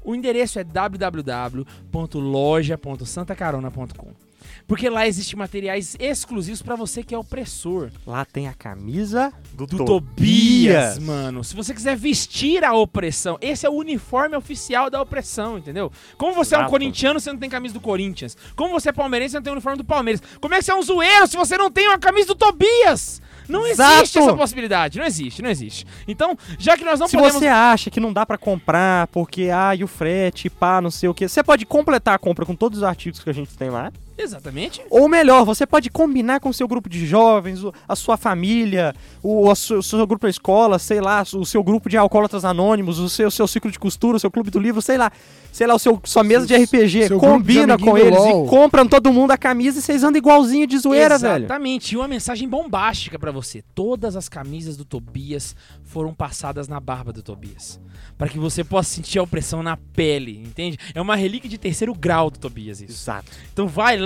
O endereço é www.loja.santacarona.com. Porque lá existem materiais exclusivos para você que é opressor. Lá tem a camisa do, Do Tobias, mano. Se você quiser vestir a opressão, esse é o uniforme oficial da opressão, entendeu? Como você é um Exato. corintiano, você não tem camisa do Corinthians. Como você é palmeirense, você não tem o uniforme do Palmeiras. Como é que você é um zoeiro se você não tem uma camisa do Tobias? Não Exato. existe essa possibilidade, não existe, não existe. Então, já que nós não Se podemos... você acha que não dá pra comprar porque, ah, e o frete, pá, não sei o que, você pode completar a compra com todos os artigos que a gente tem lá. Exatamente. Ou melhor, você pode combinar com o seu grupo de jovens, o- a sua família, o, su- o seu grupo da escola, sei lá, o seu grupo de alcoólatras anônimos, o seu, seu ciclo de costura, o seu clube do livro, sei lá. Sei lá, o seu, sua mesa de RPG. seu de Combina amiguinho com eles LOL. e compram todo mundo a camisa e vocês andam igualzinho de zoeira, velho. Exatamente. E uma mensagem bombástica pra você. Todas as camisas do Tobias foram passadas na barba do Tobias. Pra que você possa sentir a opressão na pele, entende? É uma relíquia de terceiro grau do Tobias isso. Exato. Então vai lá,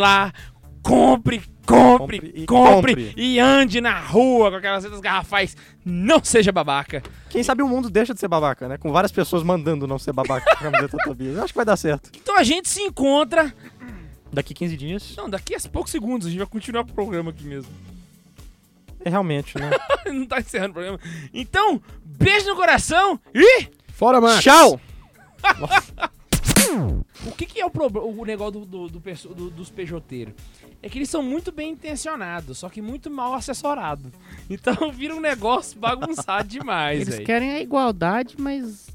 compre, compre, Compre e compre, compre. e ande na rua com aquelas letras garrafais. Não seja babaca. Quem sabe o mundo deixa de ser babaca, né? Com várias pessoas mandando não ser babaca com a camiseta Tobias. Eu acho que vai dar certo. Então a gente se encontra. Daqui 15 dias. Não, daqui a poucos segundos a gente vai continuar com o programa aqui mesmo. É realmente, né? não tá encerrando o programa. Então, beijo no coração e. Fora, Max. Tchau! O que, que é o, o negócio do, do- do dos pejoteiros? É que eles são muito bem intencionados, só que muito mal assessorados. Então vira um negócio bagunçado demais, Eles velho. querem a igualdade, mas.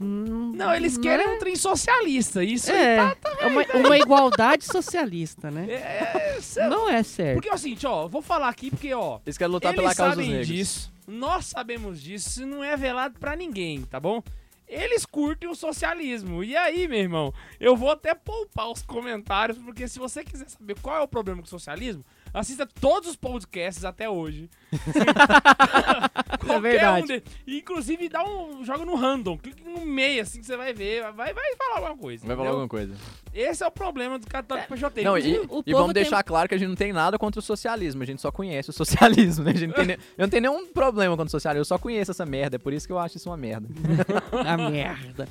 hum, Não, eles querem é- um trem socialista. Isso É, tá, é uma, uma igualdade socialista, né? é, cê- Não é certo. Porque é o seguinte, ó, vou falar aqui porque, ó, Eles querem lutar eles pela causa dos negros. disso, nós sabemos disso, isso não é velado pra ninguém, tá bom? Eles curtem o socialismo. E aí, meu irmão, eu vou até poupar os comentários, porque se você quiser saber qual é o problema com o socialismo, assista todos os podcasts até hoje. Qualquer verdade. Um de- inclusive, dá um, joga no random, clique no meio, assim, que você vai ver, vai, vai falar alguma coisa. Vai falar entendeu? alguma coisa. Esse é o problema do católico pejoteiro. Não, e, o e vamos tem- deixar claro que a gente não tem nada contra o socialismo, a gente só conhece o socialismo, né? A gente não tem, ne- eu não tenho nenhum problema contra o socialismo, eu só conheço essa merda, é por isso que eu acho isso uma merda. A merda.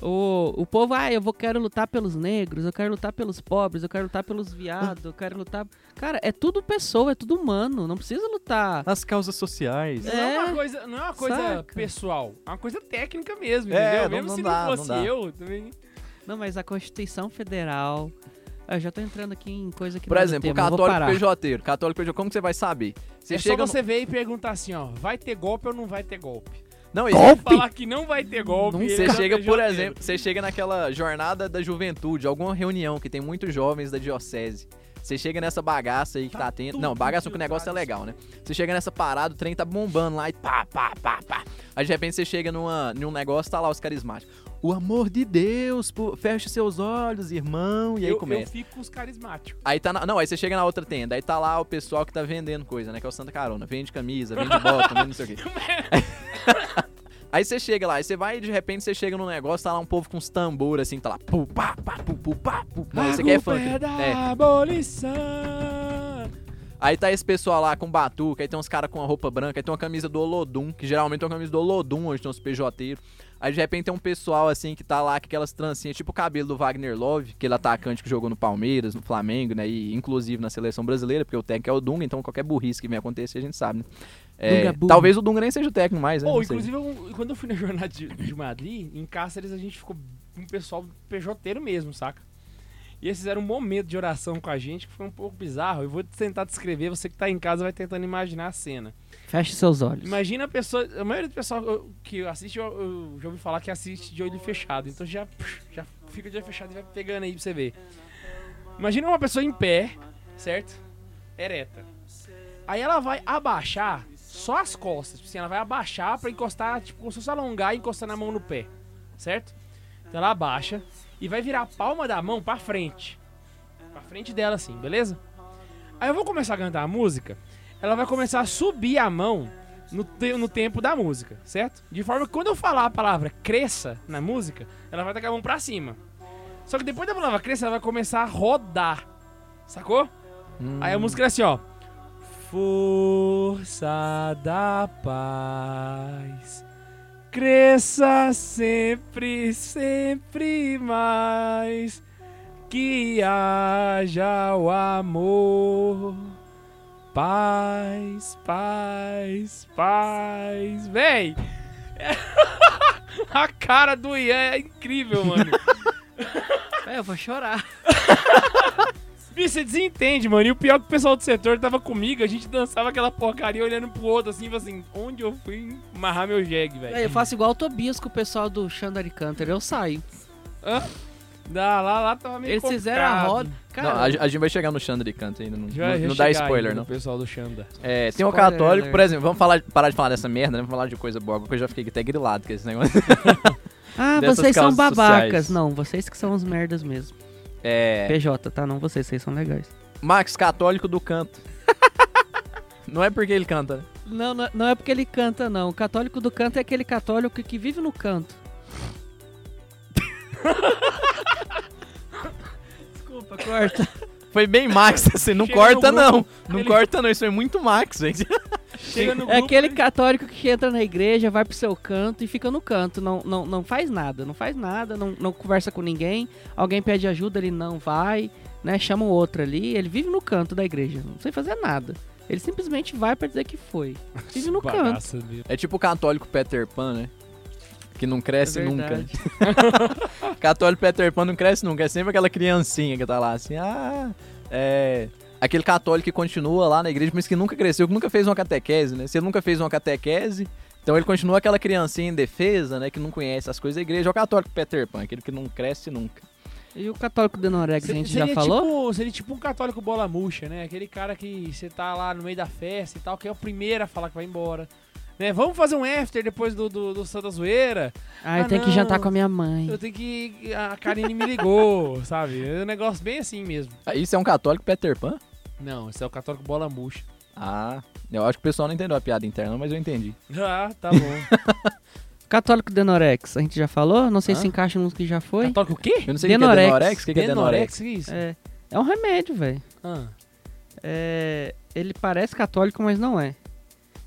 O, o povo, ah, eu vou, quero lutar pelos negros, eu quero lutar pelos pobres, eu quero lutar pelos viados, eu quero lutar. Cara, é tudo pessoa, é tudo humano, não precisa lutar. As causas sociais. Não é uma É, coisa, não é uma coisa saca. pessoal, é uma coisa técnica mesmo, É, entendeu? não- mesmo não se dá, não não fosse dá. eu, também. Não, mas a Constituição Federal. Eu já tô entrando aqui em coisa que Por não é exemplo, o tema, católico parar. pejoteiro. Católico pejoteiro, como que você vai saber? Você é chega só no- você ver e perguntar assim, ó, vai ter golpe ou não vai ter golpe? Não, e Se falar que não vai ter golpe, Você chega, por exemplo, você chega naquela jornada da juventude, alguma reunião que tem muitos jovens da diocese. Você chega nessa bagaça aí que Tá tá, tendo. Não, bagaça que o negócio é legal, né? Você chega nessa parada, o trem tá bombando lá e pá, pá, pá, pá. Aí de repente você chega numa, num negócio, tá lá os carismáticos. O amor de Deus, pô, feche seus olhos, irmão. E aí eu, eu começa. fico com os carismáticos. Aí tá na- Não, aí você chega na outra tenda, aí tá lá o pessoal que tá vendendo coisa, né? Que é o Santa Carona. Vende camisa, vende bota, vende não sei o quê. Aí você chega lá, aí você vai e de repente você chega num negócio, tá lá um povo com uns tambor assim, tá lá. Pu, pá, pá, pu, pu, pá, pu. Não, aqui é funk. Pé da É. abolição. Aí tá esse pessoal lá com batuca, aí tem uns caras com a roupa branca, aí tem uma camisa do Olodum, que geralmente é uma camisa do Olodum, onde tem uns pejoteiros. Aí de repente tem um pessoal assim que tá lá com aquelas trancinhas, tipo o cabelo do Wagner Love, aquele atacante que jogou no Palmeiras, no Flamengo, né? E inclusive na seleção brasileira, porque o técnico é o Dunga, então qualquer burrice que venha acontecer a gente sabe, né? É, talvez o Dunga nem seja o técnico mais, né? Sei. inclusive, eu- quando eu fui na jornada de, de Madrid, em Cáceres a gente ficou um pessoal pejoteiro mesmo, saca? E eles fizeram um momento de oração com a gente que foi um pouco bizarro. Eu vou tentar descrever, você que tá em casa vai tentando imaginar a cena. Feche seus olhos. Imagina a pessoa, a maioria do pessoal que assiste, eu, eu já ouvi falar que assiste de olho fechado. Então já, já fica de olho fechado e vai pegando aí pra você ver. Imagina uma pessoa em pé, certo? Ereta. Aí ela vai abaixar só as costas. Assim, ela vai abaixar pra encostar, tipo, como se fosse alongar e encostar na mão no pé. Certo? Então ela abaixa e vai virar a palma da mão pra frente. Pra frente dela, assim, beleza? Aí eu vou começar a cantar a música. Ela vai começar a subir a mão no, te- no tempo da música, certo? De forma que quando eu falar a palavra cresça na música, ela vai tacar a mão pra cima. Só que depois da palavra cresça, ela vai começar a rodar. Sacou? Hum. Aí a música é assim, ó. Força da paz. Cresça sempre, sempre mais. Que haja o amor. Paz, paz, paz. Véi! A cara do Ian é incrível, mano. É, eu vou chorar. Você desentende, mano. E o pior é que o pessoal do setor tava comigo, a gente dançava aquela porcaria olhando pro outro, assim, assim, onde eu fui amarrar meu jegue, velho. É, eu faço igual o Tobias com o pessoal do Xandari Canter, eu saio. Hã? Dá, lá, lá tava meio Eles fizeram a complicado. roda. Cara, Não, a, a gente vai chegar no Chandra de canto ainda, não, Já- não, não dá spoiler, não. no pessoal do Xanda. É, tem um Spoiler católico, por exemplo, vamos falar, parar de falar dessa merda, né? Vamos falar de coisa boa, porque eu já fiquei até grilado com esse negócio. ah, vocês são babacas. sociais. Não, vocês que são os merdas mesmo. É, PJ, tá? Não vocês, vocês são legais. Max, católico do canto. não é porque ele canta, né? Não, não, não é porque ele canta, não. O católico do canto é aquele católico que vive no canto. Desculpa, corta. Foi bem Max, assim, não Chega corta não. Não ele- corta não, isso foi muito Max, gente. Chega no É grupo, aquele ele- católico que entra na igreja, vai pro seu canto e fica no canto. Não, não, não faz nada, não faz nada, não, não conversa com ninguém. Alguém pede ajuda, ele não vai, né? Chama o outro ali. Ele vive no canto da igreja, não sem fazer nada. Ele simplesmente vai pra dizer que foi. Vive no canto. É tipo o católico Peter Pan, né? Que não cresce É nunca. Católico Peter Pan não cresce nunca. É sempre aquela criancinha que tá lá assim, ah, é. Aquele católico que continua lá na igreja, mas que nunca cresceu, que nunca fez uma catequese, né? Se ele nunca fez uma catequese, então ele continua aquela criancinha em defesa, né? Que não conhece as coisas da igreja. É o católico Peter Pan, aquele que não cresce nunca. E o católico Denorex, a Seria- gente já seria falou? Tipo, seria tipo um católico bola murcha, né? Aquele cara que você tá lá no meio da festa e tal, que é o primeiro a falar que vai embora. Né? Vamos fazer um after depois do, do, do Santa Zoeira. Ah, eu Ah, tenho que não. jantar com a minha mãe. Eu tenho que. A Karine me ligou, sabe? É um negócio bem assim mesmo. Ah, Isso é um católico Peter Pan? Não, esse é o católico bola murcha. Ah, eu acho que o pessoal não entendeu a piada interna, mas eu entendi. Ah, tá bom. Católico Denorex, a gente já falou? Não sei Hã? se encaixa nos que já foi. católico o quê? Eu não sei o que é Denorex. Denorex. O que que é Denorex? que é isso? É, é um remédio, velho. Ah. É, ele parece católico, mas não é.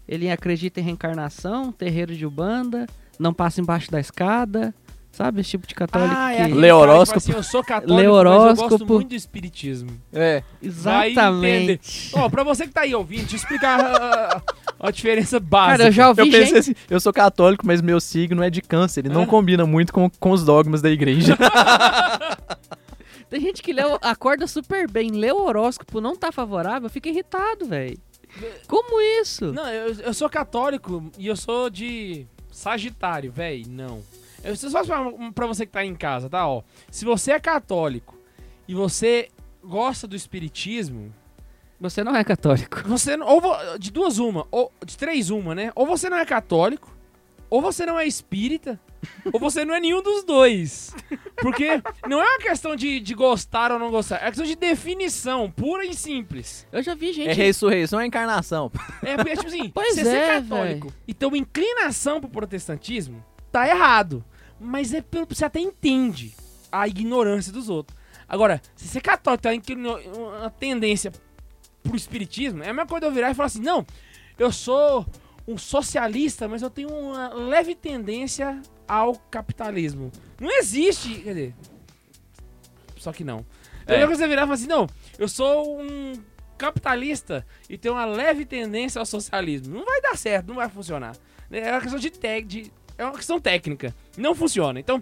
Ele acredita em reencarnação, terreiro de Ubanda, não passa embaixo da escada, sabe? Esse tipo de católico Ah, é que... Lê horóscopo. Assim, eu sou católico, Lê mas eu gosto muito do espiritismo. É. Exatamente. Ó, pra você que tá aí ouvindo, deixa eu explicar a, a diferença básica. Cara, eu já ouvi Eu pensei gente... assim, eu sou católico, mas meu signo é de câncer. Ele não Hã? combina muito com, com os dogmas da igreja. Tem gente que lê, acorda super bem, lê o horóscopo, não tá favorável, fica irritado, velho. Como isso? Não, eu, eu sou católico e eu sou de Sagitário, véi. Não. Eu só pra, pra você que tá aí em casa, tá? Ó, se você é católico e você gosta do espiritismo, Você não é católico. você não- ou de duas uma, ou de três uma, né? Ou você não é católico, ou você não é espírita, ou você não é nenhum dos dois. Porque não é uma questão de, de gostar ou não gostar, é uma questão de definição, pura e simples. Eu já vi gente... é ressurreição, é encarnação. É, porque, tipo assim, Pois você ser é, católico e ter uma inclinação pro protestantismo, tá errado. Mas é pelo você até entende a ignorância dos outros. Agora, se você é católico tem inclino- uma tendência pro espiritismo, é a mesma coisa de eu virar e falar assim, não, eu sou um socialista, mas eu tenho uma leve tendência ao capitalismo. Não existe, quer dizer, só que não. É. É. a mesma coisa de eu virar e falar assim, não, eu sou um capitalista e tenho uma leve tendência ao socialismo. Não vai dar certo, não vai funcionar. É uma questão de, tec, de é uma questão técnica. Não funciona. Então,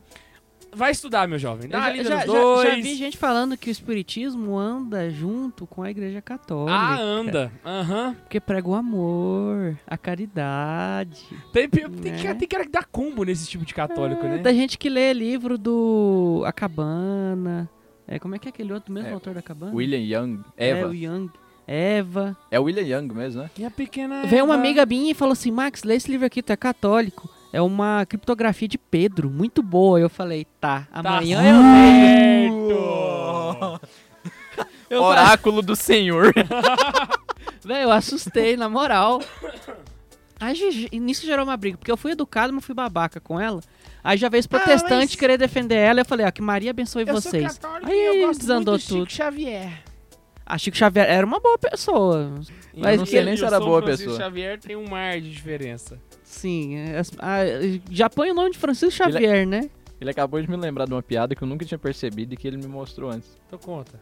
vai estudar, meu jovem. Eu Dá uma já, já- já- dois. já vi gente falando que o espiritismo anda junto com a igreja católica. Ah, anda. Aham. Porque prega o amor, a caridade. Tem, tem, tem que, Né? tem cara que dá combo nesse tipo de católico, É, né? Tem gente que lê livro do A Cabana. É, como é que é aquele outro mesmo É, autor da Cabana? William Young. É, Eva. o Young. Eva. É o William Young mesmo, né? E a pequena. Veio uma Eva? amiga minha e falou assim: Max, lê esse livro aqui, tu é católico. É uma criptografia de Pedro, muito boa. Eu falei, tá, Tá amanhã eu leio. certo. Eu falei, Oráculo do Senhor. Velho, eu assustei, na moral. Aí nisso gerou uma briga, porque eu fui educado, mas fui babaca com ela. Aí já veio os protestantes Ah, mas- querer defender ela. Eu falei, ó, que Maria abençoe Eu vocês. sou católico Aí e eu gosto desandou muito do Chico tudo. Xavier. A Chico Xavier era uma boa pessoa. Mas não sei nem se era boa Francisco pessoa. Xavier tem um mar de diferença. Sim, é, ah, já põe o nome de Francisco Xavier, né? Ele acabou de me lembrar de uma piada que eu nunca tinha percebido e que ele me mostrou antes. Então conta.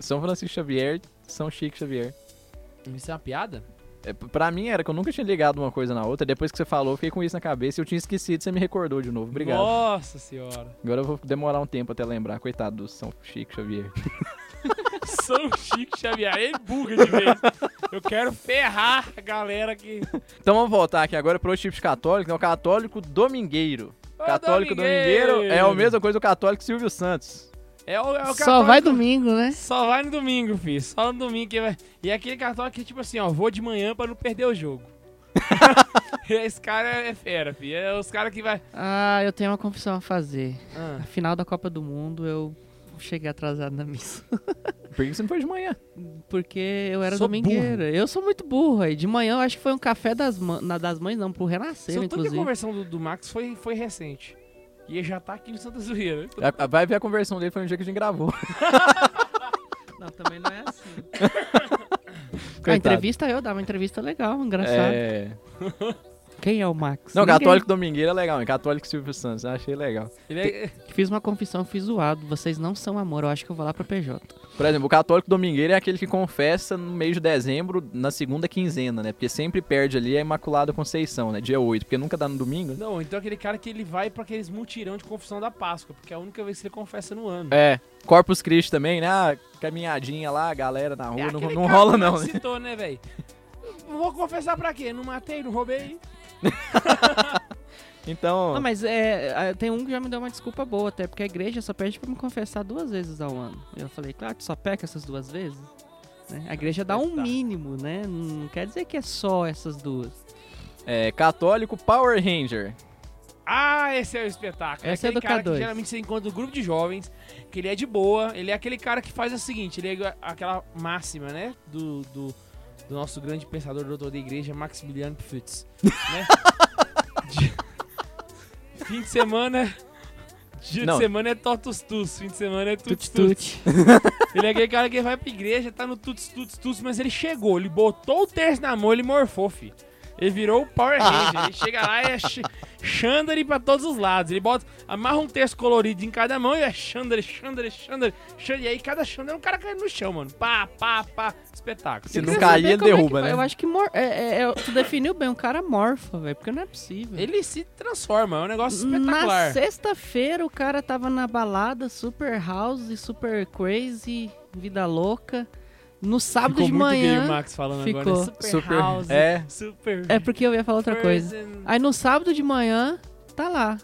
São Francisco Xavier, São Chico Xavier. Isso é uma piada? É, pra mim era que eu nunca tinha ligado uma coisa na outra. Depois que você falou, eu fiquei com isso na cabeça e eu tinha esquecido. Você me recordou de novo. Obrigado. Nossa senhora. Agora eu vou demorar um tempo até lembrar. Coitado do São Chico Xavier. São Chico Xavier. Ele buga de vez. Eu quero ferrar a galera que. Então vamos voltar aqui agora pro tipo de católico. É o católico domingueiro. Ô, católico domingueiro! domingueiro é a mesma coisa do católico Silvio Santos. É o, é o Só católico- vai domingo, né? Só vai no domingo, filho. Só no domingo que vai. E é aquele católico que, tipo assim, ó, vou de manhã pra não perder o jogo. Esse cara é fera, filho. É os caras que vai. Ah, eu tenho uma confissão a fazer. Ah, Na final da Copa do Mundo, eu cheguei atrasado na missa. Por que você não foi de manhã? Porque eu era Sou domingueira. Eu sou muito burro aí. De manhã eu acho que foi um café das, na- das mães, não, pro Renascer, tanto que a inclusive. conversão do, do Max foi, foi recente. E ele já tá aqui no Santa Zoeira. A- Vai ver a conversão dele, foi no dia que a gente gravou. Não, também não é assim. a entrevista eu dava uma entrevista legal, engraçada. É. Quem é o Max? Não, Ninguém. católico domingueiro é legal, hein? Católico Silvio Santos, eu achei legal. Ele é- Fiz uma confissão, fiz zoado. Vocês não são amor, eu acho que eu vou lá pra PJ. Por exemplo, o católico domingueiro é aquele que confessa no mês de dezembro, na segunda quinzena, né? Porque sempre perde ali a Imaculada Conceição, né? Dia 8, porque nunca dá no domingo. né? Não, então aquele cara que ele vai pra aqueles mutirão de confissão da Páscoa, porque é a única vez que ele confessa no ano. É. Corpus Christi também, né? Ah, caminhadinha lá, galera na rua, É não, não cara rola que não, né? citou, né, velho? Vou confessar pra quê? Não matei, não roubei. Então, Não, mas é, é, tem um que já me deu uma desculpa boa, até porque a igreja só pede pra me confessar duas vezes ao ano. Eu falei, claro, tu só peca essas duas vezes? Né? A igreja dá um Tá. mínimo, né? Não quer dizer que é só essas duas. é, católico Power Ranger. Ah, esse é o espetáculo. Esse é aquele do cara K2. que geralmente você encontra no grupo de jovens, que ele é de boa, ele é aquele cara que faz o seguinte, ele é aquela máxima, né, do, do, do nosso grande pensador doutor da igreja, Maximiliano Pfutz, né? De- fim de semana... Dia Não. de semana é totus tus, fim de semana é tuts Tut tuts. tut. Ele é aquele cara que vai pra igreja, tá no tuts tuts tuts, mas ele chegou, ele botou o terço na mão, ele morfou, fi. Ele virou o Power Ranger. ele chega lá e é ch Xandari pra todos os lados. Ele bota, amarra um terço colorido em cada mão e é Xandari, Xandari, Xandari, Xandari. E aí cada Xandari é um cara caindo no chão, mano. Pá, pá, pá. Espetáculo. Se não cair, ele é que derruba, fa- né? Eu acho que mor é, é- é- tu definiu bem, um cara morfa, velho, porque não é possível. Ele se transforma, é um negócio Na espetacular. sexta-feira o cara tava na balada, super house, super crazy, vida louca. No sábado Ficou de muito gay o manhã. Max falando ficou. agora. Super, Super. house. É. Super. É porque eu ia falar outra coisa. Aí no sábado de manhã, tá lá.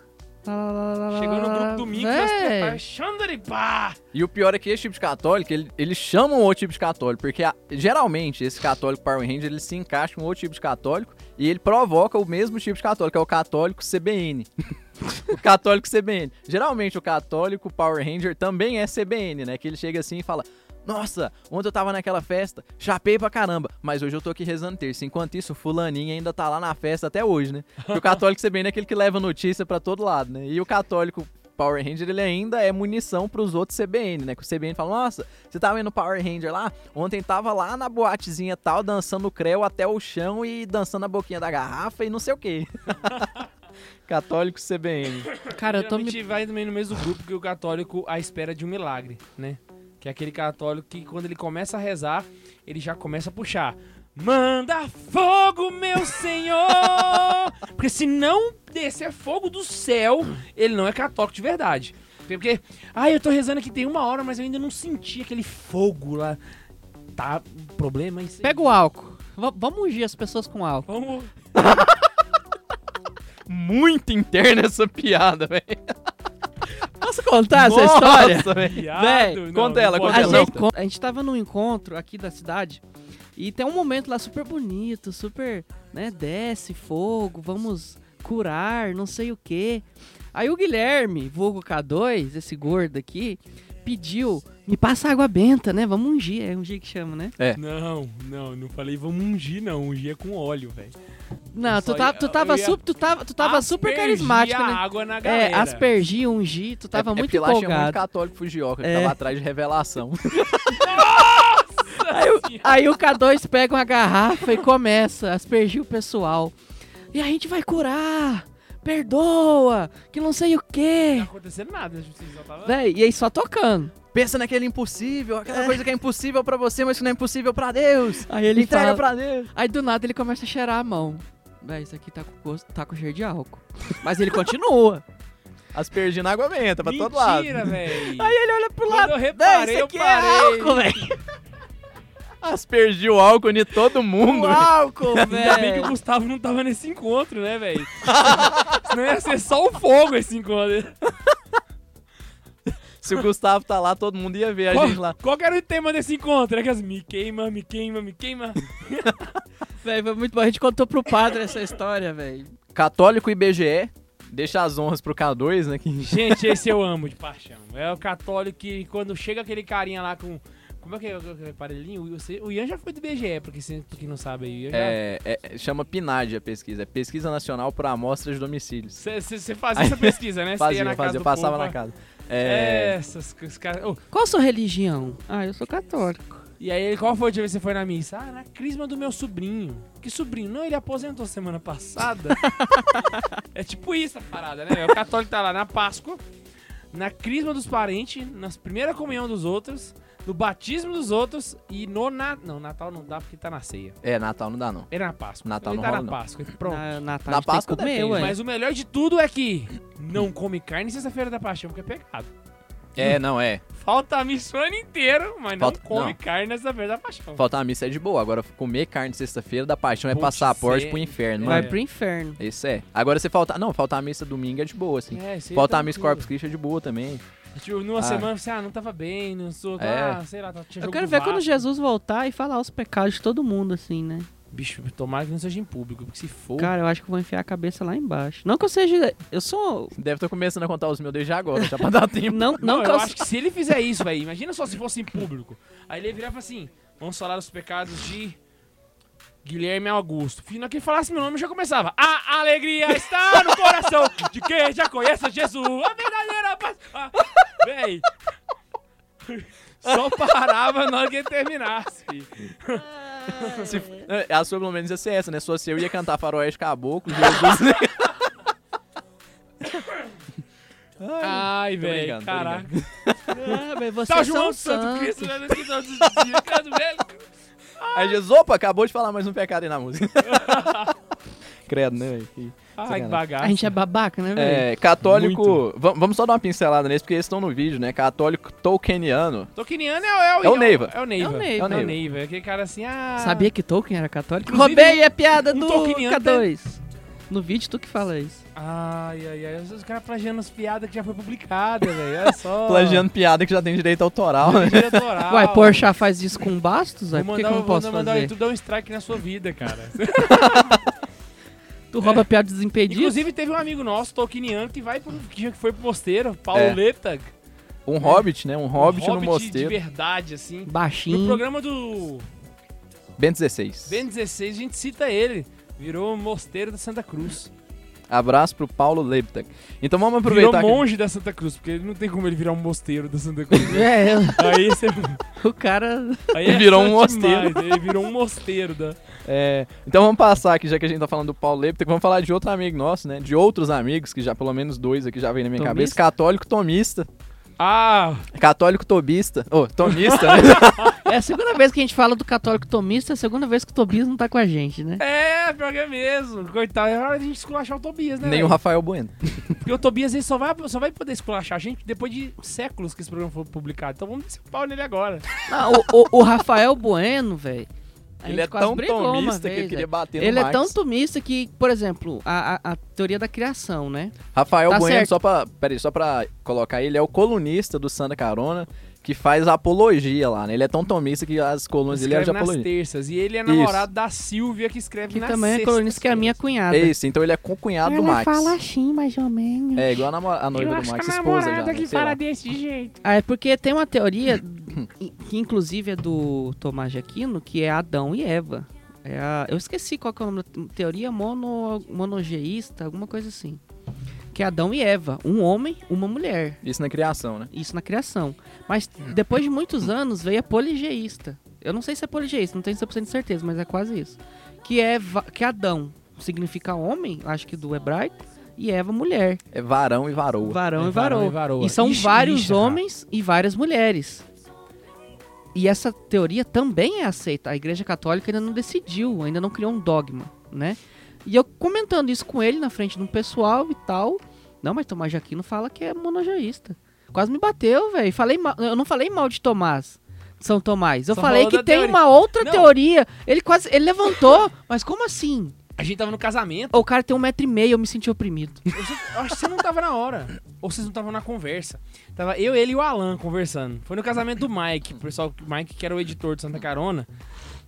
Chegou no grupo das Xandari, pá. E o pior é que esse tipo de católico, ele- eles chamam outro tipo de católico, porque a- geralmente esse católico Power Ranger, ele se encaixa em outro tipo de católico e ele provoca o mesmo tipo de católico, que é o católico CBN. o católico CBN. Geralmente o católico Power Ranger também é CBN, né? Que ele chega assim e fala: Nossa, ontem eu tava naquela festa, chapei pra caramba, mas hoje eu tô aqui rezando terça. Enquanto isso, o fulaninho ainda tá lá na festa até hoje, né? Porque o católico CBN é aquele que leva notícia pra todo lado, né? E o católico Power Ranger, ele ainda é munição pros outros CBN, né? Que o CBN fala, nossa, você tava vendo o Power Ranger lá? Ontem tava lá na boatezinha tal, dançando o creu até o chão e dançando a boquinha da garrafa e não sei o quê. Católico CBN. Cara, eu tô me. Vai também no mesmo grupo que o católico à espera de um milagre, né? Que é aquele católico que quando ele começa a rezar, ele já começa a puxar. Manda fogo, meu senhor! Porque se não descer fogo do céu, ele não é católico de verdade. Porque, ah, eu tô rezando aqui tem uma hora, mas eu ainda não senti aquele fogo lá. Tá, problema é isso aí. Pega o álcool. Va- vamos ungir as pessoas com álcool. Vamos. Muito interna essa piada, velho. Posso contar essa história? Nossa, velho. Conta ela, conta A ela. gente, não. a gente tava num encontro aqui da cidade e tem um momento lá super bonito, super, né, desce fogo, vamos curar, não sei o quê. Aí o Guilherme, vulgo K2, esse gordo aqui, pediu, me passa água benta, né, vamos ungir, é ungir que chama, né? Não, não, não falei vamos ungir, não. Ungir é com óleo, velho. Não, tu, tá, ia- tu tava, ia super, tu tava, tu tava super carismático, né? água na É, galera. aspergir, ungir, tu tava é, é muito porque lá tinha muito empolgado. católico fugioca, que É. tava atrás de revelação. Aí, o- aí o K2 pega uma garrafa e começa a aspergir o pessoal. E a gente vai curar, perdoa, que não sei o Não quê. tá acontecendo nada, a gente só tava... Véi, e aí só tocando. Pensa naquele impossível, aquela coisa que é impossível pra você, mas que não é impossível pra Deus. Aí ele Entrega fala, pra Deus. Aí do nada ele começa a cheirar a mão. Véi, isso aqui tá com gosto, tá com cheiro de álcool. Mas ele continua. Aspergindo água benta pra todo lado. Mentira, velho. Aí ele olha pro Quando lado. eu reparei, isso eu aqui parei. é álcool, velho. Aspergiu álcool em todo mundo. O álcool, Ainda bem que o velho. Gustavo não tava nesse encontro, né, velho? Senão ia ser só o fogo esse encontro. Se o Gustavo tá lá, todo mundo ia ver a Qual, gente lá. qual que era o tema desse encontro? É que as me queima, me queima, me queima. Véi, foi muito bom. A gente contou pro padre essa história, velho. Católico IBGE, deixa as honras pro K2, né? Que... Gente, esse eu amo de paixão. É o católico que quando chega aquele carinha lá com... Como é que é o aparelhinho? O, Ian já foi do BGE, porque você porque não sabe aí. É, é- chama PNAD a pesquisa, é Pesquisa Nacional por Amostras de Domicílios. Você fazia essa pesquisa, né? Fazia, na casa fazia, do passava povo, na casa. É, essas os caras... Ô, Qual a sua religião? Ah, eu sou católico. E aí, qual foi o dia que você foi na missa? Ah, na crisma do meu sobrinho. Que sobrinho? Não, ele aposentou semana passada. é tipo isso a parada, né? O católico tá lá na Páscoa, na crisma dos parentes, na primeira comunhão dos outros, no batismo dos outros e no Natal. Não, Natal não dá porque tá na ceia. É, Natal não dá, não. É na Páscoa. Natal ele não tá rola, na não. Páscoa. Pronto. Na, Natal, Na a gente tem que Páscoa comer, depende, ué. Mas o melhor de tudo é que não come carne sexta-feira da paixão, porque é pecado. É, não, é. Falta a missa o ano inteiro, mas Falta- não come não. carne na sexta-feira da paixão. Faltar uma missa é de boa. Agora, comer carne sexta-feira da paixão é Putz, passaporte cê- pro inferno, Vai. É. pro inferno. Isso é. Agora, você faltar. Não, faltar a missa domingo é de boa, assim. É, aí Faltar a tá missa. Corpus Christi é de boa também. Tipo, numa Ah. semana você, ah, não tava bem, não sou, É. ah, sei lá, tá, tinha Eu quero ver quando Vasco. Jesus voltar e falar os pecados de todo mundo, assim, né? Bicho, tomara que não seja em público, porque se for... Cara, eu acho que eu vou enfiar a cabeça lá embaixo. Não que eu seja. Eu sou. Deve estar começando a contar os meus desde agora, já pra dar tempo. Não, Não, não, que eu eu. acho que se ele fizer isso, velho, imagina só se fosse em público. Aí ele ia virar e falar assim, vamos falar os pecados de Guilherme Augusto. Na que falasse meu nome, já começava. A alegria está no coração de quem já conhece Jesus. A verdadeira paz. Ah, véi. Só parava na hora que ele terminasse. filho. Se- é, a sua, pelo menos, ia ser essa, né? Se fosse eu, ia cantar Faroeste Caboclo, Jesus. né? Ai, velho, caraca. Ah, mas vocês Tá João Santo. Cristo, né? Aqui todos os dias, velho. Aí Jesus, opa, acabou de falar mais um pecado aí na música. Credo, né, velho? Que Ai, que sacanagem. bagaço. A gente é babaca, né, velho? É, católico. va- Vamos só dar uma pincelada nesse, porque eles estão no vídeo, né? Católico tolkieniano. Tolkieniano é, o- é o... É o Neiva. É o Neiva. É o Neiva. É o Neiva. Neiva. É aquele cara assim, ah... Sabia que Tolkien era católico? Inclusive, Roubei a piada um do Tolkieniano K2. No vídeo, tu que fala isso. Ai, ai, ai. Os caras plagiando as piadas que já foi publicada, velho. Olha só. Plagiando piada que já tem direito autoral, né? Direito autoral. Uai, Porchat faz isso com bastos? Ué, por que, eu não posso mandar fazer? YouTube dar um strike na sua vida, cara. Tu rouba piada desimpedido? Inclusive, teve um amigo nosso, Tolkieniano, que, vai pro, que foi pro mosteiro, Paulo É. Um hobbit, né? Um hobbit, no de mosteiro. verdade, assim. No Baixinho. programa do Ben 16. Ben 16, a gente cita ele. Virou mosteiro da Santa Cruz. Abraço pro Paulo Leipzig. Então vamos Virou aproveitar que... monge da Santa Cruz, porque ele não tem como ele virar um mosteiro da Santa Cruz. É, aí você, o cara. aí é Virou um mosteiro. demais, Ele virou um mosteiro da. É, então vamos passar aqui, já que a gente tá falando do Paulo Leipzig, vamos falar de outro amigo nosso, né? De outros amigos, que já pelo menos dois aqui já vem na minha Tomista? cabeça. Católico tomista. Ah, Católico tobista. Ô, tomista, né? É a segunda vez que a gente fala do católico tomista, é a segunda vez que o Tobias não tá com a gente, né? é, pior que é mesmo. Coitado, é hora de a gente esculachar o Tobias, né? Nem o velho? Rafael Bueno. Porque o Tobias ele só vai, só vai poder esculachar a gente depois de séculos que esse programa foi publicado. Então vamos descer o pau nele agora. Não, o, o- o Rafael Bueno, velho. a Ele é tão tomista que vez, ele queria bater no Ele é Marx. tão tomista que, por exemplo, a, a- a teoria da criação, né? Rafael Tá Bueno, certo. só pra, peraí, só pra colocar, ele é o colunista do Santa Carona, que faz apologia lá, né? Ele é tão tomista que as colunas dele eram de Escreve nas apologia. terças. E ele é Isso. namorado da Silvia, que escreve Que nas também é sextas. colunista que é a minha cunhada. É isso, então ele é concunhado do Max. assim, mais ou menos. É, igual a, a noiva do Max, esposa já, né? Sei lá. desse jeito. Ah, é porque tem uma teoria, que inclusive é do Tomás de Aquino, que é Adão e Eva. É a- eu esqueci qual que é o nome da teoria mono, monogeísta, alguma coisa assim. Que é Adão e Eva, um homem, uma mulher. Isso na criação, né? Isso na criação. Mas depois de muitos anos veio a poligeísta. Eu não sei se é poligeísta, não tenho 100% de certeza, mas é quase isso. Que é que Adão significa homem, acho que do hebraico, e Eva mulher. É varão e varoa. Varão É e varão varoa. e varoa. E são Ixi, vários ixi, cara. homens e várias mulheres. E essa teoria também é aceita. A Igreja Católica ainda não decidiu, ainda não criou um dogma, né? E eu comentando isso com ele na frente de um pessoal e tal. Não, mas Tomás de Aquino fala que é monogeísta. Quase me bateu, velho. Falei mal- Eu não falei mal de Tomás. São Tomás. Eu Só falei que tem teoria. uma outra Não. teoria. Ele quase. Ele levantou. mas como assim? A gente tava no casamento. O cara tem um metro e meio, eu me senti oprimido. Eu acho que você não tava na hora. Ou vocês não estavam na conversa. Tava eu, ele e o Alan conversando. Foi no casamento do Mike. O pessoal, Mike, que era o editor de Santa Carona,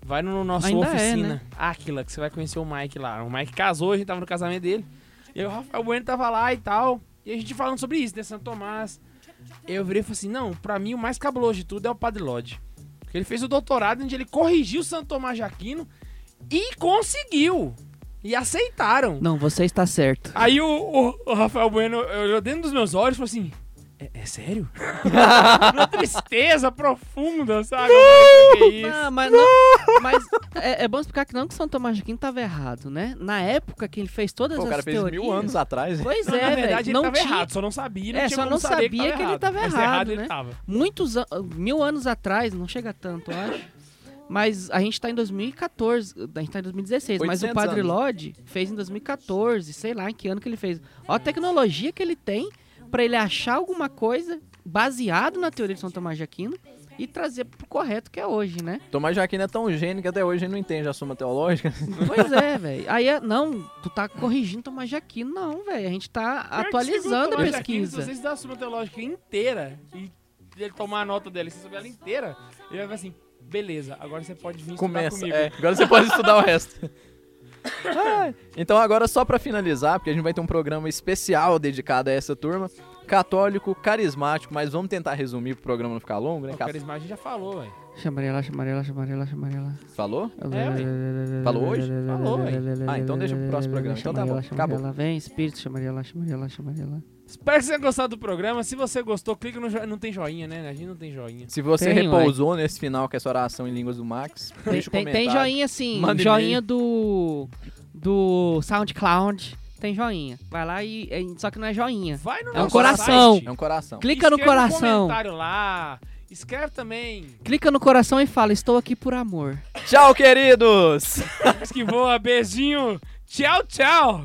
vai no nosso Ainda é, oficina. né? Aquila, que você vai conhecer o Mike lá. O Mike casou, a gente tava no casamento dele. E o Rafael Bueno tava lá e tal. E a gente falando sobre isso, né? Santo Tomás. Eu virei e falei assim: não, pra mim o mais cabuloso de tudo é o Padre Lodge. Porque ele fez o doutorado onde ele corrigiu Santo Tomás de Aquino e conseguiu. E aceitaram. Não, você está certo. Aí o, o- o Rafael Bueno olhou dentro dos meus olhos e falou assim: É, é sério? Uma tristeza profunda, sabe? Eu falei, "Que isso?" Não, mas, não, mas é, é bom explicar que não que São Tomás de Aquino tava errado, né? Na época que ele fez todas Pô, o as cara fez teorias... mil anos atrás. Pois Não, é, na verdade, velho. ele Não tava tinha... errado, só não sabia. Não É, tinha só não sabia que ele tava Mas errado, ele né? tava. muitos an- mil anos atrás, não chega tanto, eu acho. Mas a gente tá em 2014, a gente tá em 2016, mas o 800 Padre anos. Lodge fez em 2014, sei lá em que ano que ele fez. Ó a tecnologia que ele tem pra ele achar alguma coisa baseado na teoria de São Tomás de Aquino e trazer pro correto que é hoje, né? Tomás de Aquino é tão gênio que até hoje ele não entende a soma teológica. Pois é, velho. Aí, é- não, tu tá corrigindo Tomás de Aquino, não, velho. A gente tá Pior atualizando a Aquino, pesquisa. Se vocês a suma teológica inteira e ele tomar a nota dela e você souber ela inteira, ele vai falar assim, beleza, agora você pode vir estudar Começa. comigo. É, agora você pode estudar o resto. Então agora só pra finalizar, porque a gente vai ter um programa especial dedicado a essa turma, católico, carismático, mas vamos tentar resumir pro programa não ficar longo, né? O carisma a gente já falou, velho. Chamaria lá, chamaria lá, chamaria lá, chamaria lá. Falou? É, Falou hoje? Falou, ué. Ah, então deixa pro próximo programa. Então tá bom, acabou. Vem, espírito, chamaria lá, chamaria lá, chamaria lá. Espero que você tenha gostado do programa. Se você gostou, clica no joinha. Não tem joinha, né? A gente não tem joinha. Se você Tem, repousou nesse final com essa oração em línguas do Max, Tem, deixa o tem, comentário. tem joinha sim, Manda joinha do do SoundCloud, tem joinha. Vai lá e, e- só que não é joinha. Vai no É um nosso coração. site. É um coração. Clica no Escreve um coração. comentário lá. Escreve também. Clica no coração e fala: "Estou aqui por amor". Tchau, queridos! Mas que voa, beijinho. Tchau, tchau.